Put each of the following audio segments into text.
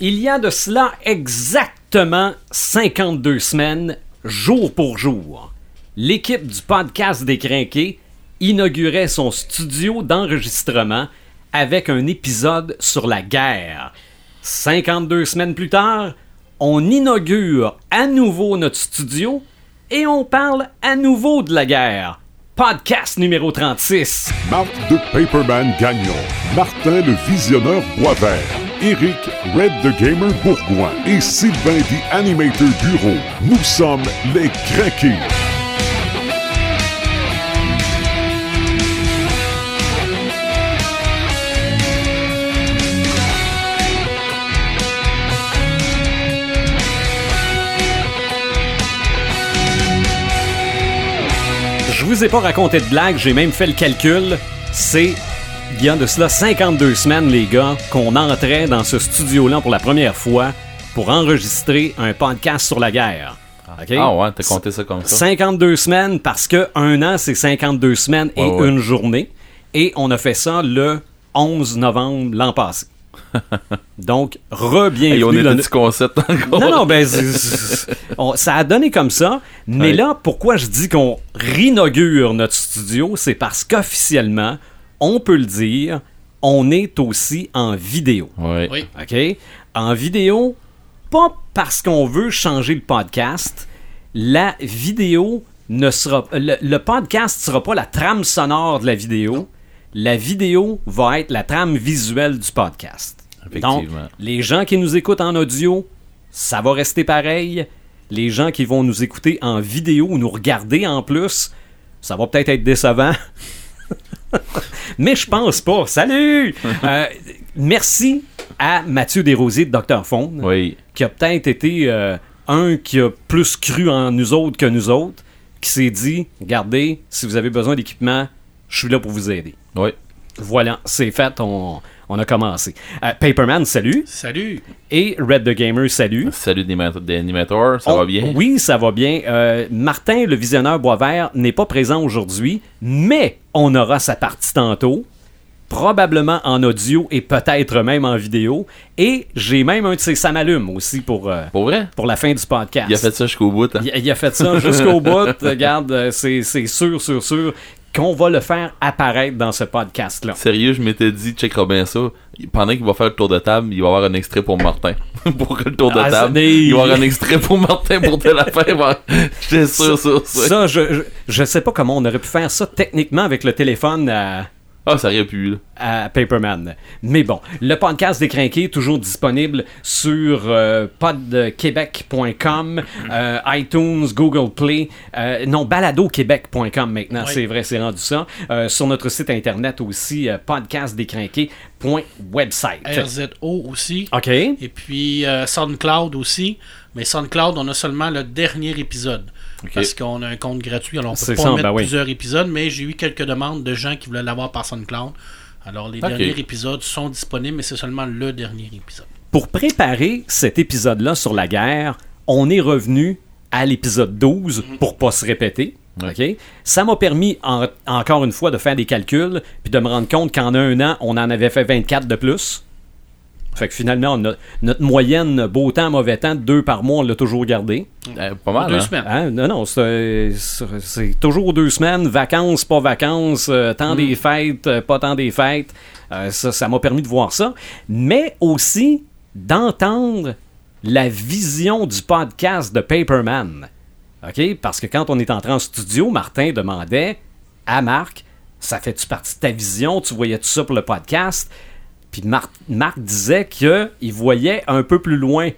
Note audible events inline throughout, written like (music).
Il y a de cela exactement 52 semaines, jour pour jour, l'équipe du podcast des Crinqués inaugurait son studio d'enregistrement avec un épisode sur la guerre. 52 semaines plus tard, on inaugure à nouveau notre studio et on parle à nouveau de la guerre. Podcast numéro 36. Marc de Paperman Gagnon, Martin le Visionneur Boisvert, Eric Red the Gamer Bourgoin et Sylvain the Animator Bureau. Nous sommes les Craqués. Je vous ai pas raconté de blague, j'ai même fait le calcul. C'est il y a de cela 52 semaines, les gars, qu'on entrait dans ce studio-là pour la première fois pour enregistrer un podcast sur la guerre. OK? Ah ouais, t'as compté ça comme ça? 52 semaines parce que un an, c'est 52 semaines et Ouais, ouais. une journée. Et on a fait ça le 11 novembre l'an passé. (laughs) Donc, re-bienvenue. Et on était du concept encore. (laughs) non, non, ben, on- ça a donné comme ça. Mais Ouais. là, pourquoi je dis qu'on réinaugure notre studio, c'est parce qu'officiellement, on peut le dire, on est aussi en vidéo. Oui. OK? En vidéo, pas parce qu'on veut changer le podcast. La vidéo ne sera. Le, le podcast sera pas la trame sonore de la vidéo. La vidéo va être la trame visuelle du podcast. Donc, Effectivement. les gens qui nous écoutent en audio, ça va rester pareil. Les gens qui vont nous écouter en vidéo ou nous regarder en plus, ça va peut-être être décevant. (laughs) Mais je pense pas. Salut! Euh, merci à Mathieu Desrosiers de Dr. Faune, Oui. qui a peut-être été euh, un qui a plus cru en nous autres que nous autres, qui s'est dit Regardez, si vous avez besoin d'équipement, je suis là pour vous aider. Oui. Voilà, c'est fait, on, on a commencé. Euh, Paperman, salut. Salut! Et Red the Gamer, salut. Salut des animateurs, ça On- va bien? Oui, ça va bien. Euh, Martin, le visionneur Boisvert, n'est pas présent aujourd'hui, mais on aura sa partie tantôt. Probablement en audio et peut-être même en vidéo. Et j'ai même un de ses ça m'allume aussi pour, euh, Pour vrai? pour la fin du podcast. Il a fait ça jusqu'au bout. hein? Il, il a fait ça jusqu'au (laughs) bout. Regarde, c'est c'est sûr, sûr, sûr qu'on va le faire apparaître dans ce podcast-là. Sérieux, je m'étais dit, checkera bien ça. Pendant qu'il va faire le tour de table, il va (laughs) y avoir un extrait pour Martin. pour le tour de Ah, table, il va y avoir un extrait pour Martin pour te la faire. J'étais sûr, sûr, sûr. Ça, je, je, je sais pas comment on aurait pu faire ça techniquement avec le téléphone à, Ah, ça aurait pu, là. à Paperman. Mais bon, le podcast est toujours disponible sur euh, podquebec.com, euh, iTunes, Google Play, euh, non, baladoquebec.com maintenant, Oui. c'est vrai, c'est rendu ça. Euh, sur notre site internet aussi, euh, podcastdescrinqués.website. RZO aussi. OK. Et puis euh, SoundCloud aussi. Mais SoundCloud, on a seulement le dernier épisode. Parce qu'on a un compte gratuit, alors on peut pas ça, mettre ben oui. plusieurs épisodes, mais j'ai eu quelques demandes de gens qui voulaient l'avoir par SoundCloud. Alors les derniers épisodes sont disponibles, mais c'est seulement le dernier épisode. Pour préparer cet épisode-là sur la guerre, on est revenu à l'épisode 12 pour pas se répéter. Ça m'a permis, en- encore une fois, de faire des calculs puis de me rendre compte qu'en un an, on en avait fait 24 de plus. Fait que finalement, no- notre moyenne beau temps, mauvais temps, deux par mois, on l'a toujours gardé. Euh, pas mal, Deux hein? semaines. Hein? Non, non, c'est toujours deux semaines, vacances, pas vacances, euh, temps des fêtes, euh, pas temps des fêtes. Euh, ça ça m'a permis de voir ça. Mais aussi d'entendre la vision du podcast de Paperman. OK? Parce que quand on est entré en studio, Martin demandait à Marc Ça fait-tu partie de ta vision? Tu voyais tout ça pour le podcast Puis Marc, Marc disait qu'il voyait un peu plus loin.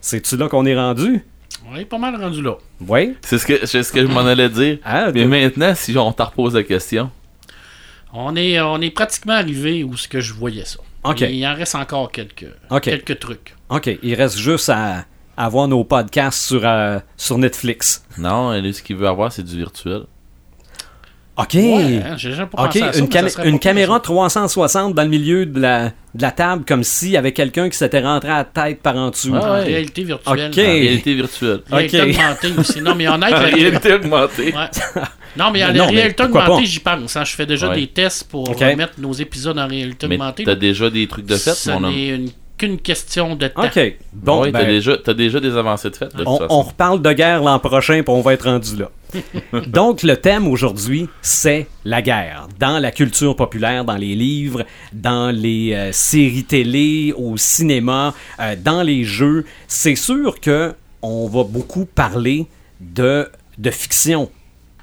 C'est-tu là qu'on est rendu? On est pas mal rendu là. Oui. C'est ce que, c'est ce que je m'en allais dire. Ah, Mais de- maintenant, si on te repose la question, On est, on est pratiquement arrivé où ce que je voyais ça. Ok. Il, il en reste encore quelques, quelques trucs. OK, il reste juste à, à voir nos podcasts sur, euh, sur Netflix. non, lui, ce qu'il veut avoir, c'est du virtuel. OK. Ouais, hein, j'ai déjà pas OK, pensé à ça, une, cam- ça une caméra ça. 360 dans le milieu de la, de la table, comme s'il y avait quelqu'un qui s'était rentré à la tête par en dessous. Ah En ouais. réalité virtuelle. Ok. En réalité virtuelle. Réalité augmentée aussi. Non, mais il y en a En qui la réalité augmentée. Ouais. (laughs) Non, mais mais réalité pourquoi augmentée, j'y pense. hein. Je fais déjà Ouais. des tests pour Ok. mettre nos épisodes en réalité Mais augmentée. t'as déjà des trucs de fait, Ça mon homme? une qu'une question de temps. OK. Bon, ouais, ben, t'as déjà, t'as déjà des avancées de fait. De toute on, façon. on reparle de guerre l'an prochain, puis on va être rendu là. (laughs) Donc, le thème aujourd'hui, c'est la guerre. Dans la culture populaire, dans les livres, dans les euh, séries télé, au cinéma, euh, dans les jeux. C'est sûr que on va beaucoup parler de, de fiction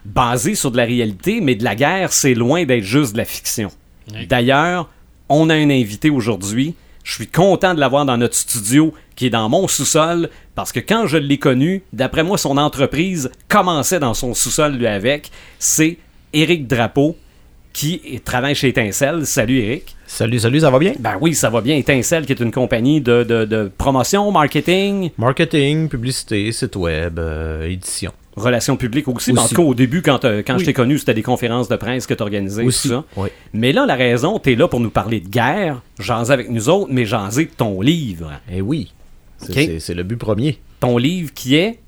basée sur de la réalité, mais de la guerre, c'est loin d'être juste de la fiction. Oui. D'ailleurs, on a un invité aujourd'hui. Je suis content de l'avoir dans notre studio qui est dans mon sous-sol parce que quand je l'ai connu, d'après moi, son entreprise commençait dans son sous-sol lui avec. C'est Éric Drapeau qui travaille chez Étincelle. Salut Éric. Salut, salut, ça va bien? Ben oui, ça va bien. Étincelle qui est une compagnie de, de- de promotion, marketing, Marketing, publicité, site web, euh, édition. Relations publiques aussi. En tout cas, au début, quand, euh, quand Oui. je t'ai connu, c'était des conférences de presse que tu organisais. Aussi. Tout ça. Oui. Mais là, la raison, tu es là pour nous parler de guerre, jaser avec nous autres, mais jaser de ton livre. Eh oui, c'est le but premier. Ton livre qui est.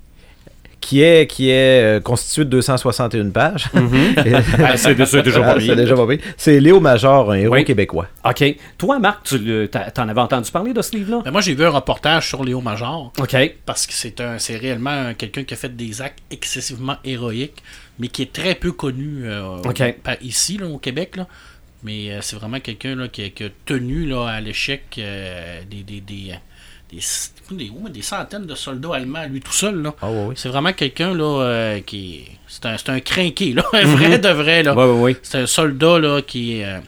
Qui est, qui est euh, constitué de 261 pages. (laughs) (laughs) Ah, c'est c'est déjà pas Ah, déjà pas. C'est Léo Major, un héros Oui. québécois. OK. Toi, Marc, tu t'en avais entendu parler de ce livre-là? Ben, moi, j'ai vu un reportage sur Léo Major. OK. Parce que c'est un, c'est réellement un- quelqu'un qui a fait des actes excessivement héroïques, mais qui est très peu connu euh, par ici, là, au Québec. Là. Mais euh, c'est vraiment quelqu'un qui, a- qui a tenu là, à l'échec euh, des, des, des, des, des- centaines de soldats allemands à lui tout seul. Là. Ah oui, oui. C'est vraiment quelqu'un là, euh, qui. C'est un, c'est un crinqué, là. (laughs) un vrai de vrai. Là. Ouais. C'est un soldat là, qui, euh,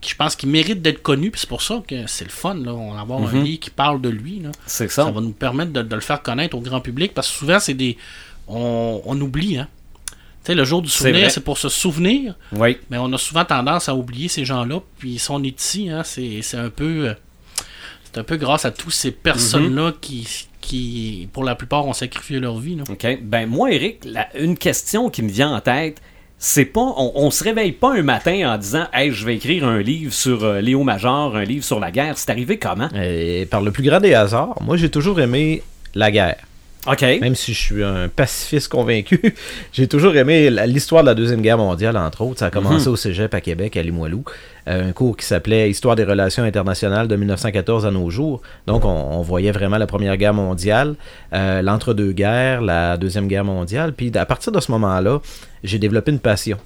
qui, je pense, qui mérite d'être connu. Puis c'est pour ça que c'est le fun. Là. On va avoir un livre qui parle de lui. Là. C'est ça. Ça va nous permettre de, de le faire connaître au grand public parce que souvent, c'est des. On, on oublie, hein. Tu sais, le jour du C'est souvenir, c'est pour se souvenir, Oui. mais on a souvent tendance à oublier ces gens-là. Puis si on est ici, hein, c'est c'est un peu. C'est un peu grâce à tous ces personnes-là qui, qui, pour la plupart, ont sacrifié leur vie. là. OK. Ben, moi, Eric, la- une question qui me vient en tête, c'est pas. On, on se réveille pas un matin en disant, hey, je vais écrire un livre sur euh, Léo Major, un livre sur la guerre. C'est arrivé comment? Et par le plus grand des hasards, moi j'ai toujours aimé la guerre. OK. Même si je suis un pacifiste convaincu, (laughs) j'ai toujours aimé l'histoire de la Deuxième Guerre mondiale, entre autres. Ça a commencé au cégep à Québec, à Limoilou. Euh, un cours qui s'appelait Histoire des relations internationales de 1914 à nos jours. Donc, on, on voyait vraiment la Première Guerre mondiale, euh, l'entre-deux-guerres, la Deuxième Guerre mondiale. Puis, à partir de ce moment-là, j'ai développé une passion.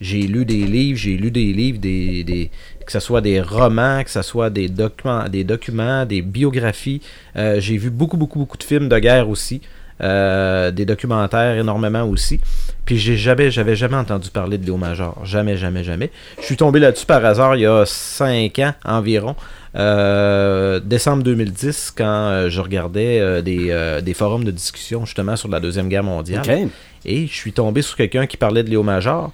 J'ai lu des livres, j'ai lu des livres, des, des- que ce soit des romans, que ce soit des documents, des, documents, des biographies. Euh, j'ai vu beaucoup, beaucoup, beaucoup de films de guerre aussi. Euh, des documentaires énormément aussi. Puis j'ai jamais, j'avais jamais entendu parler de Léo Major. Jamais, jamais, jamais. Je suis tombé là-dessus par hasard il y a 5 ans environ. Euh, décembre 2010, quand je regardais des, des forums de discussion justement sur la Deuxième Guerre mondiale. Et je suis tombé sur quelqu'un qui parlait de Léo Major.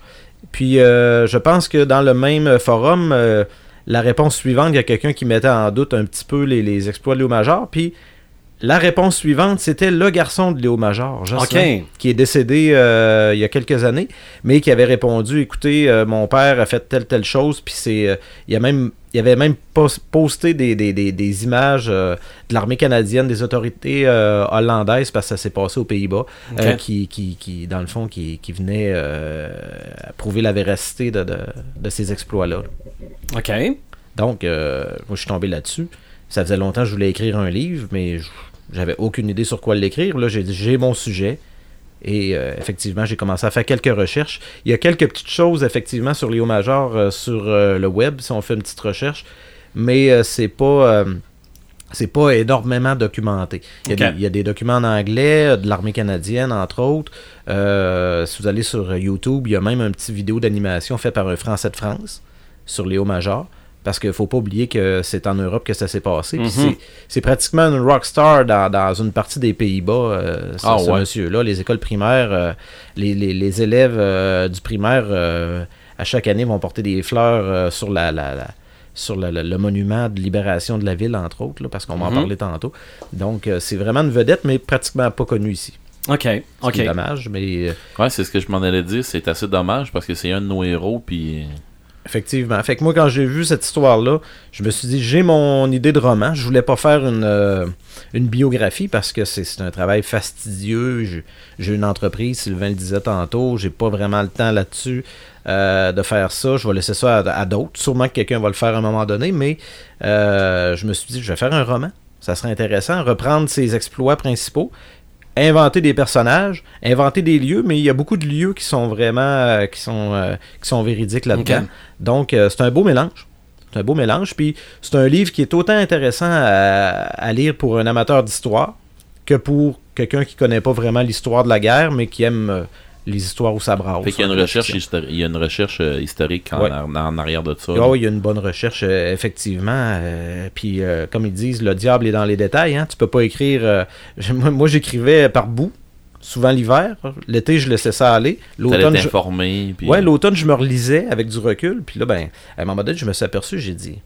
Puis euh, je pense que dans le même forum, euh, la réponse suivante, il y a quelqu'un qui mettait en doute un petit peu les, exploits de Léo Major. Puis la réponse suivante, c'était le garçon de Léo Major, Jocelyn, qui est décédé euh, il y a quelques années, mais qui avait répondu écoutez, euh, mon père a fait telle telle chose, puis c'est, euh, il a même, il avait même pos- posté des, des, des, des images de l'armée canadienne, des autorités hollandaises, parce que ça s'est passé aux Pays-Bas, euh, Ok. qui, qui, qui, dans le fond, qui, qui venait prouver la véracité de, de, de ces exploits-là. OK. Donc, euh, moi, je suis tombé là-dessus. Ça faisait longtemps que je voulais écrire un livre, mais je- j'avais aucune idée sur quoi l'écrire. Là, j'ai dit, j'ai mon sujet. Et euh, effectivement, j'ai commencé à faire quelques recherches. Il y a quelques petites choses, effectivement, sur Léo Major euh, sur euh, le web, si on fait une petite recherche. Mais euh, c'est pas. c'est pas énormément documenté. Il y, a des, il y a des documents en anglais, de l'armée canadienne, entre autres. Si vous allez sur YouTube, il y a même un petit vidéo d'animation fait par un Français de France sur Léo Major. Parce qu'il faut pas oublier que c'est en Europe que ça s'est passé. Puis Mhm. c'est- c'est pratiquement une rockstar dans, dans une partie des Pays-Bas, euh, ce, Ah ce ouais. monsieur-là. Les écoles primaires, euh, les, les- les élèves euh, du primaire, euh, à chaque année, vont porter des fleurs euh, sur la, la- la- sur le, le- le monument de libération de la ville, entre autres, là, parce qu'on va en Mhm. parlait tantôt. Donc, euh, c'est vraiment une vedette, mais pratiquement pas connue ici. OK. Ce OK. qui est dommage, mais... Ouais, c'est ce que je m'en allais dire. C'est assez dommage parce que c'est un de nos héros. Puis Effectivement. Fait que moi, quand j'ai vu cette histoire-là, je me suis dit, j'ai mon idée de roman. Je voulais pas faire une, euh, biographie parce que c'est un travail fastidieux. J'ai- une entreprise, Sylvain le disait tantôt, j'ai pas vraiment le temps là-dessus euh, de faire ça. Je vais laisser ça à, à d'autres. Sûrement que quelqu'un va le faire à un moment donné, mais euh, je me suis dit, je vais faire un roman. Ça serait intéressant, reprendre ses exploits principaux, inventer des personnages, inventer des lieux, mais il y a beaucoup de lieux qui sont vraiment euh, qui sont euh, qui sont véridiques là-dedans. Donc euh, c'est un beau mélange. C'est un beau mélange. Puis c'est un livre qui est autant intéressant à, à lire pour un amateur d'histoire que pour quelqu'un qui connaît pas vraiment l'histoire de la guerre, mais qui aime les histoires où ça brasse. Fait qu'il y a une recherche, histori- il y a une recherche euh, historique en, Ouais. en- en arrière de ça. Oui, il y a une bonne recherche, euh, effectivement. euh, puis, comme ils disent, le diable est dans les détails. Hein. Tu peux pas écrire. (laughs) moi, moi, j'écrivais par bout, souvent l'hiver. L'été, je laissais ça aller. L'automne, je... puis- Ouais, l'automne, je me relisais avec du recul. Puis là, ben, à un moment donné, je me suis aperçu, j'ai dit.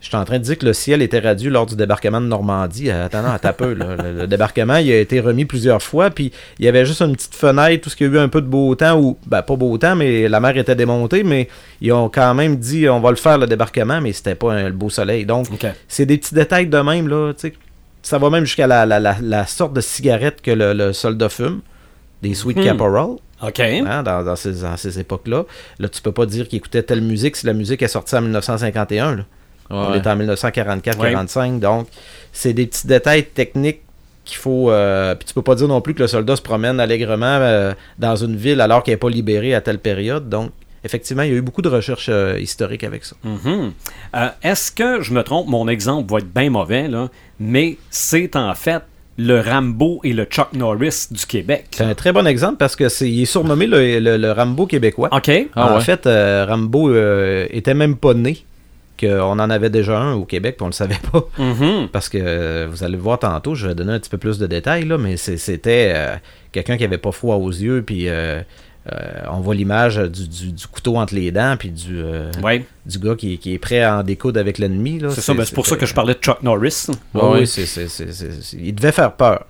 J'étais en train de dire que le ciel était radieux lors du débarquement de Normandie. Euh, Attends, non, attends un peu. là. Le, le débarquement, il a été remis plusieurs fois. Puis il y avait juste une petite fenêtre, tout ce qu'il y a eu un peu de beau temps, ou ben, pas beau temps, mais la mer était démontée. Mais ils ont quand même dit on va le faire le débarquement, mais c'était pas un, le beau soleil. Donc, c'est des petits détails de même, là, tu sais. Ça va même jusqu'à la, la, la, la sorte de cigarette que le, le soldat fume, des Sweet Hmm. Caporal, OK. hein, dans, dans ces, dans ces époques-là. Là, tu peux pas dire qu'il écoutait telle musique si la musique est sortie en 1951. là. On est en 1944-45, donc c'est des petits détails techniques qu'il faut... euh, puis tu peux pas dire non plus que le soldat se promène allègrement euh, dans une ville alors qu'elle n'est pas libérée à telle période, donc... Effectivement, il y a eu beaucoup de recherches euh, historiques avec ça. Mhm. Euh, Est-ce que je me trompe, mon exemple va être bien mauvais, là, mais c'est en fait le Rambo et le Chuck Norris du Québec. C'est un très bon exemple parce que c'est il est surnommé le, le- le Rambo québécois. OK. Ah en ouais. fait, euh, Rambo euh, était même pas né. Qu'on en avait déjà un au Québec, puis on le savait pas. Mhm. (laughs) Parce que euh, vous allez le voir tantôt, je vais donner un petit peu plus de détails, là, mais c'était euh, quelqu'un qui avait pas froid aux yeux, puis euh, on voit l'image du, du- du couteau entre les dents, puis du, Ouais, du gars qui, qui est prêt à en découdre avec l'ennemi. c'est ça. ben, c'est pour ça que je parlais de Chuck Norris. Ouais, oui, c'est- il devait faire peur.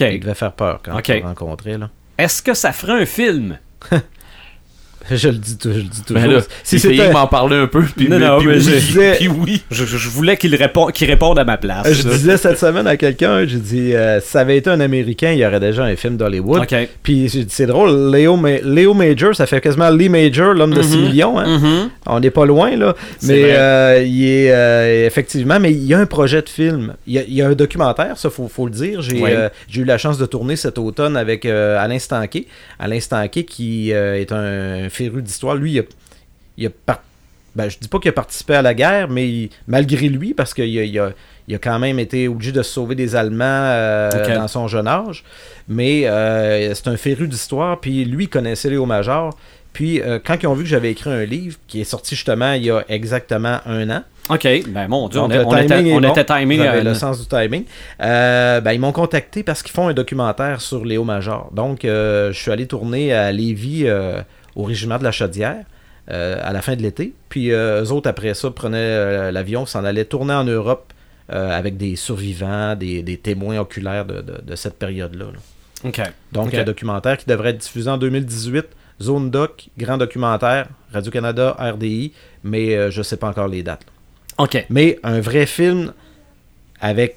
Il devait faire peur quand Ok. on le rencontrait. Là. Est-ce que ça ferait un film? (laughs) (laughs) Je le dis, tou- je le dis toujours. Ben là, si c'était- m'en parler un peu, puis Non, mais- non, puis mais oui, je disais- puis oui. Je, je- voulais qu'il réponde, qu'il réponde à ma place. Euh, Je disais cette semaine à quelqu'un, j'ai dit, euh, si ça avait été un Américain, il y aurait déjà un film d'Hollywood. Puis j'ai dit, c'est drôle, Léo, Ma- Léo Major, ça fait quasiment Lee Major, l'homme de 6 Mhm. millions. hein. Mhm. On n'est pas loin, là. Mais euh, il est euh, effectivement, mais il y a un projet de film. Il y a, il y a un documentaire, ça, faut, faut le dire. J'ai Oui. euh, eu la chance de tourner cet automne avec euh, Alain Stanquet. Alain Stanquet, qui euh, est un féru d'histoire. Lui, il a, il a par- ben, je dis pas qu'il a participé à la guerre, mais il- malgré lui, parce qu'il a, il a, il a quand même été obligé de se sauver des Allemands euh, dans son jeune âge. Mais euh, c'est un féru d'histoire, puis lui il connaissait Léo Major. Puis euh, quand ils ont vu que j'avais écrit un livre qui est sorti justement il y a exactement un an, OK. Ben, mon Dieu, on, donc, on était, timing on bon. était euh, le sens du timing. Euh, ben, ils m'ont contacté parce qu'ils font un documentaire sur Léo Major. Donc, euh, je suis allé tourner à Lévis au régiment de la Chaudière euh, à la fin de l'été. Puis, euh, eux autres, après ça, prenaient euh, l'avion, s'en allaient tourner en Europe avec des survivants, des, des témoins oculaires de, de- de cette période-là. là. Donc, un documentaire qui devrait être diffusé en 2018. Zone Doc, grand documentaire, Radio-Canada, RDI, mais euh, je ne sais pas encore les dates. OK. Mais un vrai film avec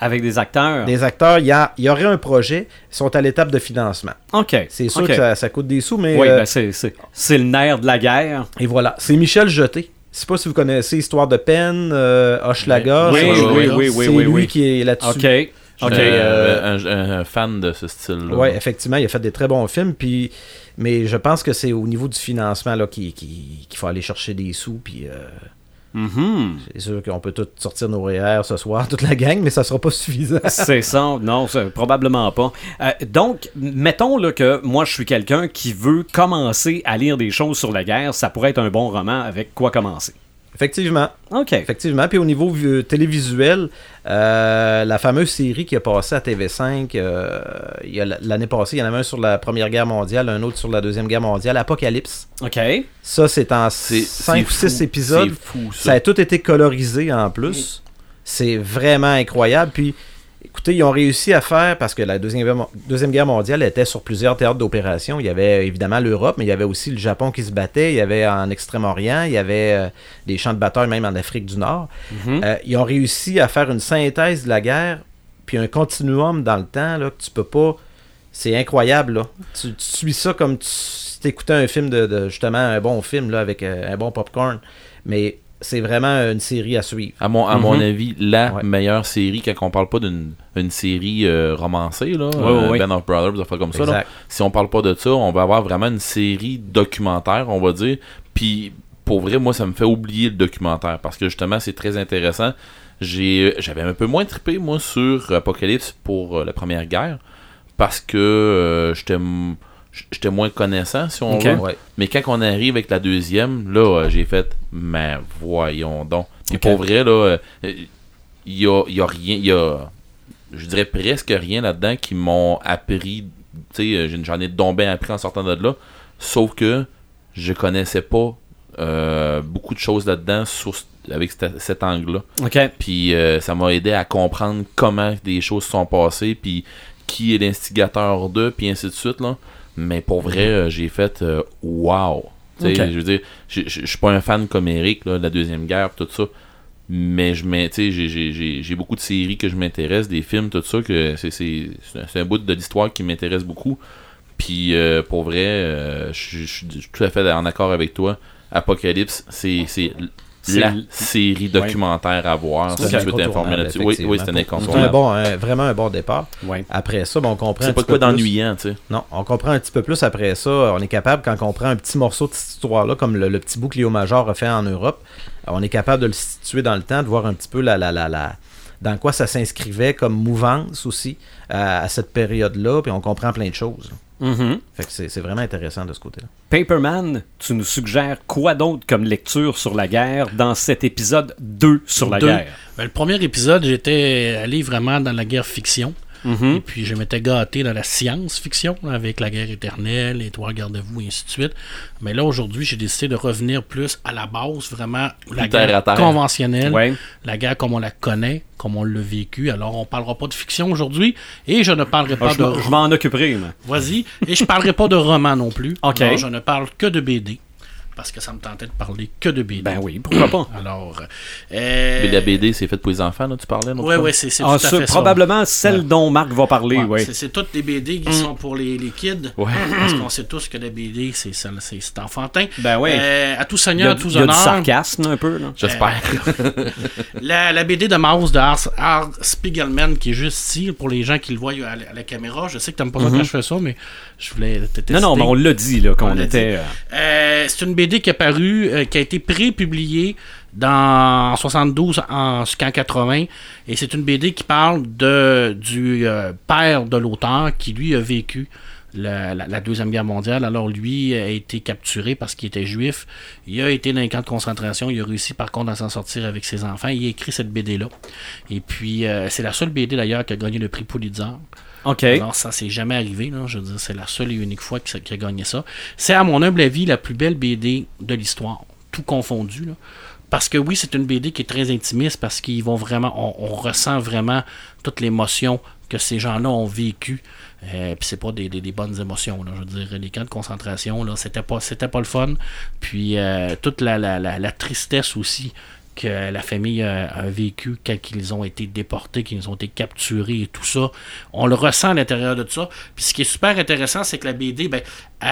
Avec des acteurs. des acteurs, il y, a- il y aurait un projet, ils sont à l'étape de financement. OK. C'est sûr que ça, ça coûte des sous, mais Oui, euh, ben, c'est, c'est, c'est le nerf de la guerre. et voilà. C'est Michel Jeté. Je sais pas si vous connaissez Histoire de peine, euh, Hochelaga. Oui, oui, oui, oui, oui, c'est oui, lui oui. qui est là-dessus. OK. OK. Euh, un, un- un fan de ce style-là. Ouais, effectivement, il a fait des très bons films, puis mais je pense que c'est au niveau du financement là qu'il qu'il- qu'il faut aller chercher des sous, puis euh, Mhm. c'est sûr qu'on peut tout sortir nos REER ce soir, toute la gang, mais ça sera pas suffisant. (laughs) C'est ça, non, probablement pas. Euh, donc, mettons là, que moi je suis quelqu'un qui veut commencer à lire des choses sur la guerre, ça pourrait être un bon roman avec quoi commencer. Effectivement. OK. Effectivement. Puis au niveau vu- télévisuel, euh, la fameuse série qui a passé à TV5, euh, il y a l- l'année passée, il y en avait un sur la Première Guerre mondiale, un autre sur la Deuxième Guerre mondiale, Apocalypse. OK. Ça, c'est en C'est 5 ou c'est 6 fou, épisodes. C'est fou, Ça ça. a tout été colorisé en plus. C'est vraiment incroyable. Puis Écoutez, ils ont réussi à faire, parce que la Deuxième Guerre, Mo- Deuxième Guerre mondiale était sur plusieurs théâtres d'opération. Il y avait évidemment l'Europe, mais il y avait aussi le Japon qui se battait. Il y avait en Extrême-Orient, il y avait euh, des champs de bataille même en Afrique du Nord. Mhm. Euh, ils ont réussi à faire une synthèse de la guerre, puis un continuum dans le temps là, que tu peux pas. C'est incroyable. Là. Tu, tu suis ça comme tu si t'écoutais un film de, de- justement un bon film là, avec euh, un bon popcorn. Mais c'est vraiment une série à suivre. À mon, à mon Mhm. avis, la Ouais. meilleure série, quand on parle pas d'une une série euh, romancée, là, Ouais, euh, ouais. Band of Brothers, comme ça, là, si on parle pas de ça, on va avoir vraiment une série documentaire, on va dire. Puis, pour vrai, moi, ça me fait oublier le documentaire parce que justement, c'est très intéressant. J'ai, j'avais un peu moins trippé, moi, sur Apocalypse pour euh, la Première Guerre parce que euh, j'étais, j'étais moins connaissant, si on veut. Ouais. Mais quand on arrive avec la deuxième, là, euh, j'ai fait, mais voyons donc. Puis pour vrai, là, euh, il y a, y a rien, il y a, je dirais presque rien là-dedans qui m'ont appris, tu sais, euh, j'en- ai bien appris en sortant de là, sauf que je connaissais pas euh, beaucoup de choses là-dedans avec cet, angle-là. OK. Puis euh, ça m'a aidé à comprendre comment des choses se sont passées, puis qui est l'instigateur d'eux, puis ainsi de suite. Là. Mais pour vrai, euh, j'ai fait euh, wow. Je veux dire, je suis pas un fan comme Eric là, de la Deuxième Guerre, tout ça. Mais je mets, tu sais, j'ai- beaucoup de séries que je m'intéresse, des films, tout ça, que c'est un- bout de l'histoire qui m'intéresse beaucoup. Puis euh, pour vrai, euh, je suis tout à fait en accord avec toi. Apocalypse, C'est la série documentaire à voir. Si tu veux t'informer incontournable, là-dessus. Oui, oui, c'est un bon, un- vraiment un bon départ. Ouais. Après ça, ben, on comprend. un C'est pas quoi d'ennuyant, tu sais. Non, on comprend un petit peu plus après ça. On est capable, quand on prend un petit morceau de cette histoire-là, comme le, le petit bout que Léo Major a fait en Europe, on est capable de le situer dans le temps, de voir un petit peu la, la, la, la- dans quoi ça s'inscrivait comme mouvance aussi à, à cette période-là, puis on comprend plein de choses. Mhm. Fait que c'est c'est vraiment intéressant de ce côté-là. Paperman, tu nous suggères quoi d'autre comme lecture sur la guerre dans cet épisode 2 sur la Deux. guerre? Ben, le premier épisode, j'étais allé vraiment dans la guerre fiction. Mhm. Et puis je m'étais gâté dans la science-fiction, avec la guerre éternelle, les trois garde-vous, et ainsi de suite. Mais là, aujourd'hui, j'ai décidé de revenir plus à la base, vraiment, la terre guerre terre. conventionnelle, Ouais. la guerre comme on la connaît, comme on l'a vécu. Alors, on parlera pas de fiction aujourd'hui, et je ne parlerai Ah, pas de... je m'en occuperai. Vas-y. Et je parlerai pas de roman non plus. Ok. Alors, je ne parle que de BD. Parce que ça me tentait de parler que de BD. Ben oui, pourquoi pas? (clears throat) Alors, euh, Mais la BD, c'est fait pour les enfants, là, tu parlais, non? Ouais, ouais, c'est c'est Ah, tout à ça, fait ça. probablement celle Ouais. dont Marc va parler, Ouais, ouais. c'est- toutes les BD qui sont pour les, les kids. Ouais. (clears throat) Parce qu'on sait tous que la BD, c'est ça- c'est c'est enfantin. Ben ouais. Euh, à tout seigneur, a, à tous il y a du sarcasme un peu, là. (laughs) J'espère. La, la BD de Mouse de Ars Spiegelman, qui est juste ici, pour les gens qui le voient à la, à la caméra. Je sais que t'aimes pas quand je fais ça, mais je voulais te tester. Non, non, mais on l'a dit, là, On qu'on l'a était... euh, Euh, c'est une BD qui est parue, euh, qui a été pré-publiée dans en 72 en jusqu'en 80 et c'est une BD qui parle de du euh, père de l'auteur qui lui a vécu la, deuxième guerre mondiale. Alors lui a été capturé parce qu'il était juif. Il a été dans les camps de concentration. Il a réussi par contre à s'en sortir avec ses enfants. Il a écrit cette BD là. Et puis euh, c'est la seule BD d'ailleurs qui a gagné le prix Pulitzer. Alors, ça s'est jamais arrivé. Je veux dire, c'est la seule et unique fois qu'il a gagné ça. C'est, à mon humble avis, la plus belle BD de l'histoire, tout confondu. Parce que oui, c'est une BD qui est très intimiste parce qu'ils vont vraiment, on, ressent vraiment toute l'émotion que ces gens-là ont vécu. Euh, puis c'est pas des, bonnes émotions. Je veux dire, les camps de concentration, là, c'était pas, c'était pas le fun. Puis euh, toute la, la tristesse aussi que la famille a, a vécu quand ils ont été déportés, qu'ils ont été capturés et tout ça. On le ressent à l'intérieur de tout ça. Puis ce qui est super intéressant, c'est que la BD, ben, elle,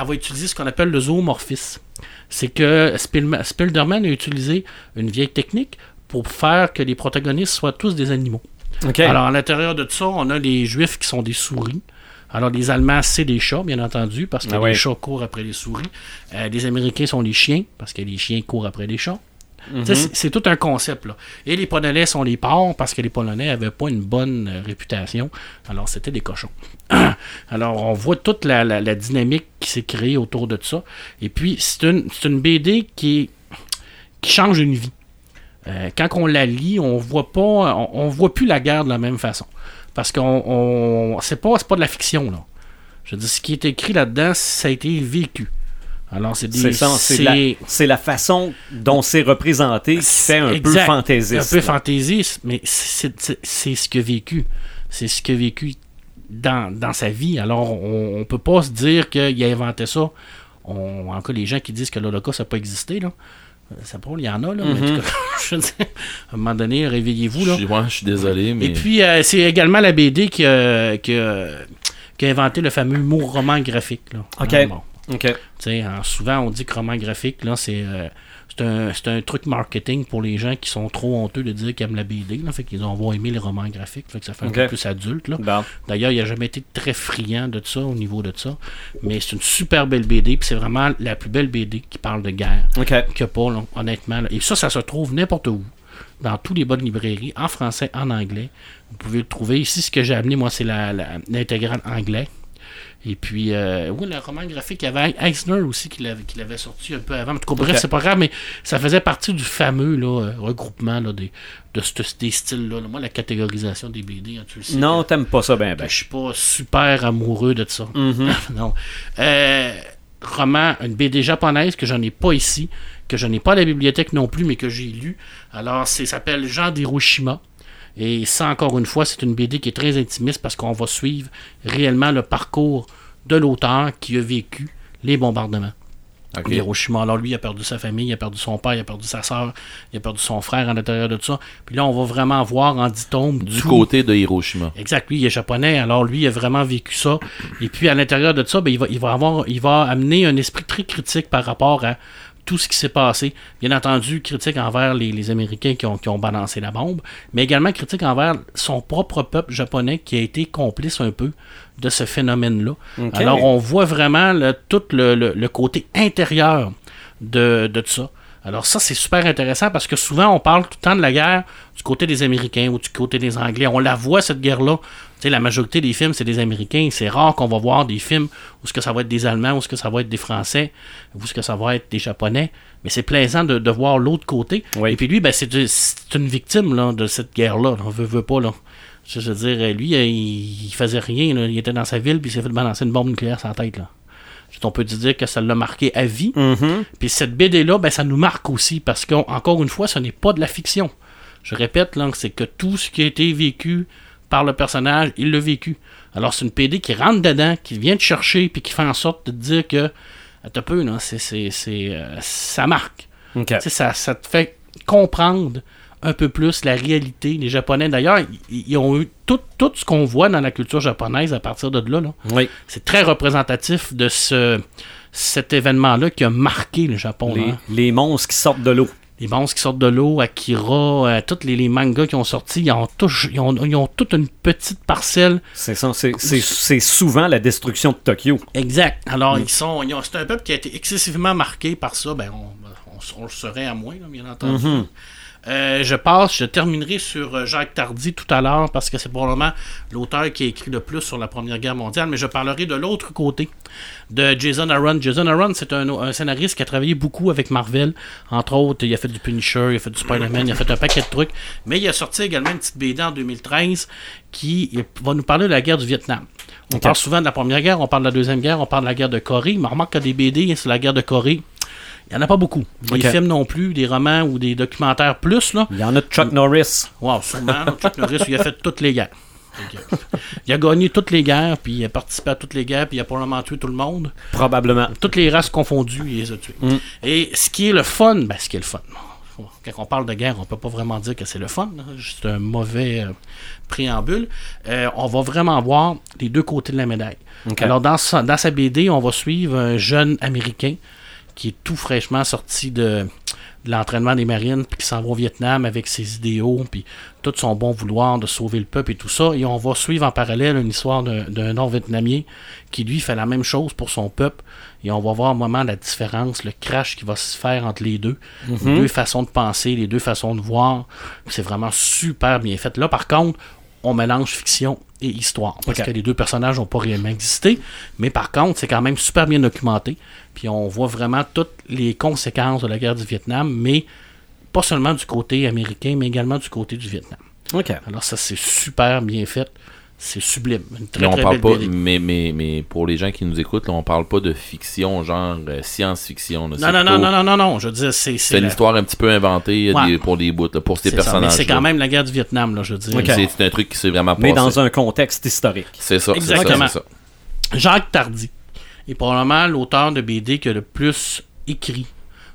elle va utiliser ce qu'on appelle le zoomorphisme. C'est que Spielma- Spielderman a utilisé une vieille technique pour faire que les protagonistes soient tous des animaux. Alors, à l'intérieur de tout ça, on a les Juifs qui sont des souris. Alors, les Allemands, c'est des chats, bien entendu, parce que Ah les chats courent après les souris. Euh, les Américains sont les chiens, parce que les chiens courent après les chats. C'est tout un concept. Et les Polonais sont les porcs, parce que les Polonais n'avaient pas une bonne euh, réputation. Alors, c'était des cochons. (coughs) Alors, on voit toute la, dynamique qui s'est créée autour de ça. Et puis, c'est une, BD qui, change une vie. Euh, quand on la lit, on voit pas, on, voit plus la guerre de la même façon. Parce qu'on, on, c'est pas, pas de la fiction là. Je dire, ce qui est écrit là-dedans, ça a été vécu. Alors, c'est des. C'est ça, c'est la, c'est la façon dont c'est représenté qui fait un peu Exact. fantaisiste. Un peu fantaisiste, mais c'est c'est- c'est ce qu'il a vécu. C'est ce qu'il a vécu dans, dans sa vie. Alors, on, on peut pas se dire qu'il a inventé ça. On, en cas, les gens qui disent que l'Holocauste n'a pas existé, là. euh, Ça pas, il y en a, là. Mais en tout cas, (laughs) je veux dire, à un moment donné, réveillez-vous, là. Je, ouais, je suis désolé, mais. Et puis, euh, c'est également la BD qui, a- qui a- qui a inventé le fameux mot roman graphique. Là. Ok. Hein, bon. Hein, souvent, on dit que roman graphique, là, c'est euh, c'est un, c'est un truc marketing pour les gens qui sont trop honteux de dire qu'ils aiment la BD. Là, fait qu'ils ont vont aimer les romans graphiques. Fait que ça fait un peu plus adulte. Là. Bon. D'ailleurs, il n'a jamais été très friand de ça au niveau de ça. Mais c'est une super belle BD. Puis c'est vraiment la plus belle BD qui parle de guerre OK. qu'il n'y a pas, là, honnêtement. là. Et ça, ça se trouve n'importe où. Dans toutes les bonnes librairies, en français, en anglais. Vous pouvez le trouver. Ici, ce que j'ai amené, moi, c'est la- la- l'intégrale anglais. Et puis, euh, oui, le roman graphique, il y avait Eisner aussi qui l'avait, qui l'avait sorti un peu avant. En tout cas, bref, c'est pas grave, mais ça faisait partie du fameux là, euh, regroupement là, des, de ce- des styles-là. là. Moi, la catégorisation des BD, hein, tu le sais. Non, t'aimes pas ça, ben, Ben, je suis pas super amoureux de ça. (laughs) non. Euh, roman, une BD japonaise que j'en ai pas ici, que je n'ai pas à la bibliothèque non plus, mais que j'ai lu. Alors, c'est s'appelle Jean d'Hiroshima. Et ça, encore une fois, c'est une BD qui est très intimiste parce qu'on va suivre réellement le parcours de l'auteur qui a vécu les bombardements. Hiroshima. Alors lui, il a perdu sa famille, il a perdu son père, il a perdu sa soeur, il a perdu son frère à l'intérieur de tout ça. Puis là, on va vraiment voir en dix tomes Du tout- côté de Hiroshima. Exact, lui, il est japonais, alors lui, il a vraiment vécu ça. Et puis, à l'intérieur de ça, ben, il, va, il, va avoir, il va amener un esprit très critique par rapport à tout ce qui s'est passé. Bien entendu, critique envers les, les Américains qui ont, qui ont balancé la bombe, mais également critique envers son propre peuple japonais qui a été complice un peu de ce phénomène-là. Alors, on voit vraiment le- tout le, le- le côté intérieur de, de tout ça. Alors ça, c'est super intéressant parce que souvent, on parle tout le temps de la guerre du côté des Américains ou du côté des Anglais. On la voit, cette guerre-là. Sais, la majorité des films, c'est des Américains. C'est rare qu'on va voir des films où ce que ça va être des Allemands, où ce que ça va être des Français, où ce que ça va être des Japonais. Mais c'est plaisant de, de voir l'autre côté. Oui. Et puis lui, ben, c'est une victime là, de cette guerre-là. On veut, veut pas, là. Je veux dire, lui, il, il faisait rien. là. Il était dans sa ville, puis il s'est fait balancer une bombe nucléaire sur la tête. Là. On peut dire que ça l'a marqué à vie. Mhm. Puis cette BD-là, ben, ça nous marque aussi parce qu'encore une fois, ce n'est pas de la fiction. Je répète, là, c'est que tout ce qui a été vécu par le personnage, il l'a vécu. Alors c'est une BD qui rentre dedans, qui vient te chercher, puis qui fait en sorte de te dire que, attends un peu, là, c'est, c'est, c'est, euh, ça marque. OK. Tu sais, ça, ça te fait comprendre un peu plus la réalité. Les Japonais, d'ailleurs, ils, ont eu tout, tout ce qu'on voit dans la culture japonaise à partir de là. là. Oui. C'est très représentatif de ce, cet événement-là qui a marqué le Japon. Les, hein. les monstres qui sortent de l'eau. Les monstres qui sortent de l'eau, Akira, euh, tous les, les mangas qui ont sorti, ils ont, tous, ils, ont, ils ont toute une petite parcelle C'est ça. C'est, c'est, c'est souvent la destruction de Tokyo. Exact. Alors, ils sont, ils ont- c'est un peuple qui a été excessivement marqué par ça. Ben, on, on- on le serait à moins, là, bien entendu. Euh, je passe, je terminerai sur euh, Jacques Tardy tout à l'heure parce que c'est probablement l'auteur qui a écrit le plus sur la Première Guerre mondiale, mais je parlerai de l'autre côté, de Jason Aaron. Jason Aaron, c'est un, un scénariste qui a travaillé beaucoup avec Marvel. Entre autres, il a fait du Punisher, il a fait du Spider-Man, il a fait un paquet de trucs. Mais il a sorti également une petite BD en 2013 qui va nous parler de la guerre du Vietnam. On parle souvent de la Première Guerre, on parle de la Deuxième Guerre, on parle de la guerre de Corée, mais on remarque que des BD sur la guerre de Corée, il n'y en a pas beaucoup. Des films non plus, des romans ou des documentaires plus, là. Il y en a de Chuck Norris. Wow, sûrement. (laughs) Chuck Norris, il a fait toutes les guerres. Il a gagné toutes les guerres, puis il a participé à toutes les guerres, puis il a probablement tué tout le monde. Probablement. Toutes les races confondues, il les a tuées. Mm. Et ce qui est le fun, ben, ce qui est le fun. Quand on parle de guerre, on peut pas vraiment dire que c'est le fun. C'est un mauvais euh, préambule. Euh, on va vraiment voir les deux côtés de la médaille. Alors, dans sa, dans sa BD, on va suivre un jeune Américain qui est tout fraîchement sorti de, de l'entraînement des marines, puis qui s'en va au Vietnam avec ses idéaux, puis tout son bon vouloir de sauver le peuple et tout ça. Et on va suivre en parallèle une histoire d'un, Nord-Vietnamien qui, lui, fait la même chose pour son peuple. Et on va voir un moment la différence, le crash qui va se faire entre les deux. Les deux façons de penser, les deux façons de voir. C'est vraiment super bien fait. Là, par contre, on mélange fiction et histoire. Parce que les deux personnages n'ont pas réellement existé. Mais par contre, c'est quand même super bien documenté. Puis on voit vraiment toutes les conséquences de la guerre du Vietnam, mais pas seulement du côté américain, mais également du côté du Vietnam. OK. Alors ça, c'est super bien fait. C'est sublime. Une très, on très parle belle pas, BD. mais, mais, mais pour les gens qui nous écoutent, là, on parle pas de fiction, genre euh, science-fiction. Non, non, non, non, non, non, non, je veux dire, c'est... C'est une la- histoire un petit peu inventée Ouais. des- pour des bouts, là, pour ces personnages. c'est quand même la guerre du Vietnam, là, je veux dire. C'est un truc qui s'est vraiment passé. Mais dans un contexte historique. C'est ça, c'est ça, Exactement. c'est ça. Jacques Tardy est probablement l'auteur de BD qui a le plus écrit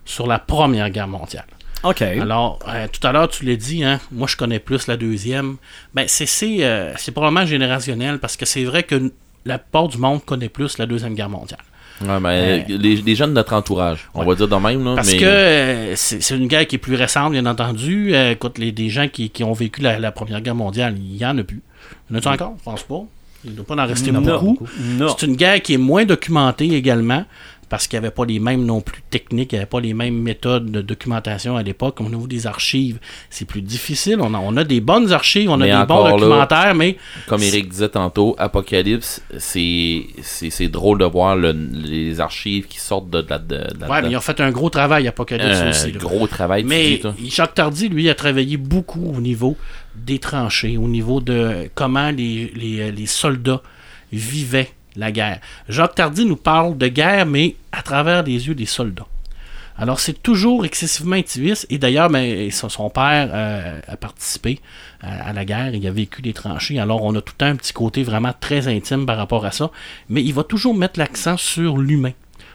sur la Première Guerre mondiale. OK. Alors, euh, tout à l'heure, tu l'as dit, hein, moi je connais plus la deuxième. Ben, c'est c'est, euh, c'est probablement générationnel parce que c'est vrai que la plupart du monde connaît plus la Deuxième Guerre mondiale. Ouais, mais les, les gens de notre entourage, on Ouais. va dire de même. Là, Parce mais que euh, c'est c'est une guerre qui est plus récente, bien entendu. Euh, écoute, les, des gens qui, qui ont vécu la, la Première Guerre mondiale, il y en a plus. Il y en a encore? Je pense pas. Il ne doit pas en rester Non. beaucoup. Non. C'est une guerre qui est moins documentée également, parce qu'il n'y avait pas les mêmes non plus techniques, il n'y avait pas les mêmes méthodes de documentation à l'époque. Au niveau des archives, c'est plus difficile. On a, on a des bonnes archives, on a des bons là, documentaires, mais Comme Eric disait tantôt, Apocalypse, c'est drôle de voir le- les archives qui sortent de, la- de, de ouais, mais ils ont fait un gros travail Apocalypse un aussi. là. gros travail. tu Mais dis. Jacques Tardy, lui, a travaillé beaucoup au niveau des tranchées, au niveau de comment les, les, les soldats vivaient la guerre. Jacques Tardy nous parle de guerre, mais à travers les yeux des soldats. Alors, c'est toujours excessivement intimiste. Et d'ailleurs, ben, son, père euh, a participé à, à la guerre. Il a vécu les tranchées. Alors, on a tout un petit côté vraiment très intime par rapport à ça. Mais il va toujours mettre l'accent sur l'humain,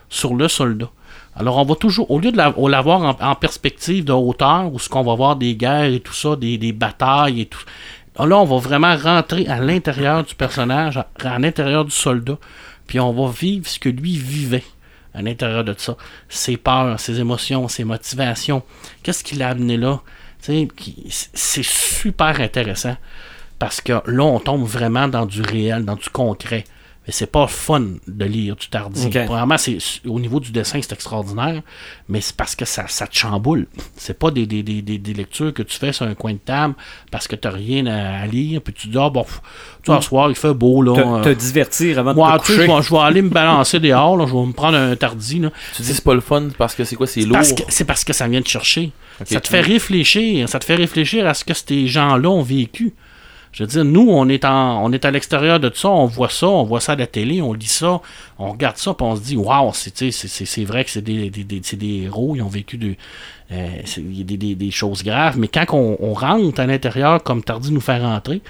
sur le soldat. Alors, on va toujours, au lieu de l'avoir en, perspective de hauteur, où ce qu'on va voir des guerres et tout ça, des, des batailles et tout. Là, on va vraiment rentrer à l'intérieur du personnage, à, l'intérieur du soldat, puis on va vivre ce que lui vivait à l'intérieur de ça. Ses peurs, ses émotions, ses motivations. Qu'est-ce qui l'a amené là? C'est super intéressant parce que là, on tombe vraiment dans du réel, dans du concret. Mais c'est pas fun de lire du tardi. Ok. Premièrement, c'est au niveau du dessin, c'est extraordinaire, mais c'est parce que ça, ça te chamboule. C'est pas des, des, des, lectures que tu fais sur un coin de table parce que t'as rien à, à lire, puis tu dis, ah bon, pff, tu vois, ce soir, il fait beau, là. Te, euh, te divertir avant de te coucher. je vais, je vais aller me (laughs) balancer dehors, là, je vais me prendre un tardi. Là. Tu dis c'est pas le fun parce que c'est quoi, c'est lourd? Parce que- C'est parce que ça vient te chercher. Ça te fait réfléchir. Ça te fait réfléchir à ce que ces gens-là ont vécu. Je veux dire, nous, on est, en, on est à l'extérieur de tout ça, on voit ça, on voit ça à la télé, on lit ça, on regarde ça, puis on se dit, waouh, c'est, tu sais, c'est, c'est- c'est vrai que c'est des, des, des- c'est des héros, ils ont vécu de, euh, des, des- des choses graves, mais quand on, on rentre à l'intérieur, comme Tardy nous fait rentrer,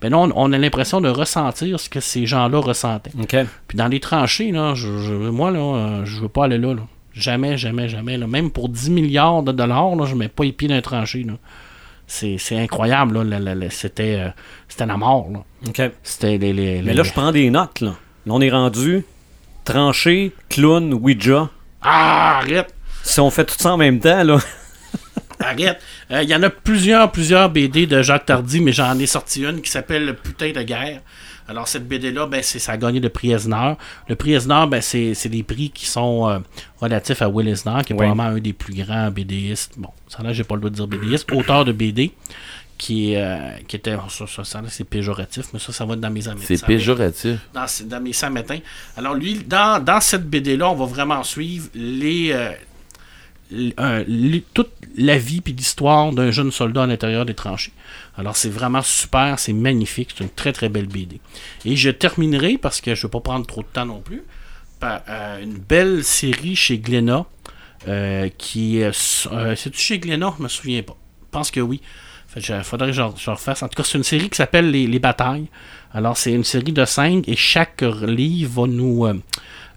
ben là, on, on a l'impression de ressentir ce que ces gens-là ressentaient. Puis dans les tranchées, là, je, je- moi, là, euh, je veux pas aller là, là. Jamais, jamais, jamais. là. Même pour 10 milliards de dollars, là, je mets pas les pieds dans un tranché. là. C'est incroyable. C'était, euh, c'était la mort. là. OK. C'était les, les- Mais là, je prends des notes, là. Là, on est rendu tranché, clown, Ouija. Ah, arrête! Si on fait tout ça en même temps, là. (laughs) Arrête! Euh, Il y en a plusieurs, plusieurs BD de Jacques Tardy, mais j'en ai sorti une qui s'appelle Le putain de guerre. Alors, cette BD-là, ben, ça a gagné le prix Eisner. Le prix Eisner, ben, c'est, des prix qui sont euh, relatifs à Will Eisner, qui est Oui. probablement un des plus grands BDistes. Bon, ça là, j'ai pas le droit de dire BDiste. Auteur de BD, qui, euh, qui était. Ça, ça, ça, là, c'est péjoratif, mais ça, ça va être dans mes amis. C'est péjoratif. dans, mes 100 matins. Alors, lui, dans, dans cette BD-là, on va vraiment suivre les, euh, toute la vie puis l'histoire d'un jeune soldat à l'intérieur des tranchées. Alors, c'est vraiment super, c'est magnifique, c'est une très très belle BD. Et je terminerai, parce que je ne veux pas prendre trop de temps non plus, par euh, une belle série chez Glénat, euh, qui euh, C'est-tu chez Glénat Je me souviens pas. Je pense que oui. Je- faudrait que je, refasse. En tout cas, c'est une série qui s'appelle les, Les Batailles. Alors, c'est une série de cinq et chaque livre va nous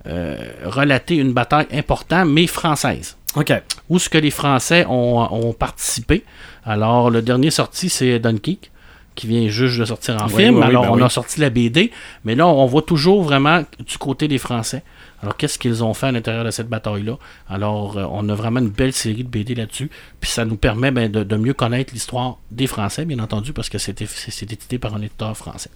relater une bataille importante, mais française OK. où ce que les Français ont, ont participé. Alors, le dernier sorti, c'est Dunkirk, qui vient juste de sortir en Oui, film. oui, Alors, ben on oui. a sorti la BD, mais là, on voit toujours vraiment du côté des Français. Alors, qu'est-ce qu'ils ont fait à l'intérieur de cette bataille-là? Alors, euh, on a vraiment une belle série de BD là-dessus. Puis, ça nous permet ben, de, de mieux connaître l'histoire des Français, bien entendu, parce que c'était c'est édité par un éditeur français.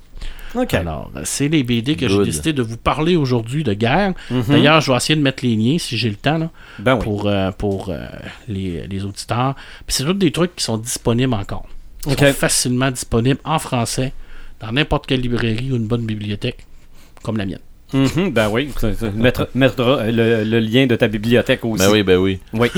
OK. Alors, euh, c'est les BD que j'ai décidé de vous parler aujourd'hui de guerre. D'ailleurs, je vais essayer de mettre les liens si j'ai le temps. Là Ben oui. pour, euh, pour euh, les, les auditeurs. Puis c'est tous des trucs qui sont disponibles encore. Ils Ok. sont facilement disponibles en français dans n'importe quelle librairie ou une bonne bibliothèque comme la mienne. Mhm, ben oui. Mettre, mettra le, le lien de ta bibliothèque aussi. Ben oui, ben oui. Oui.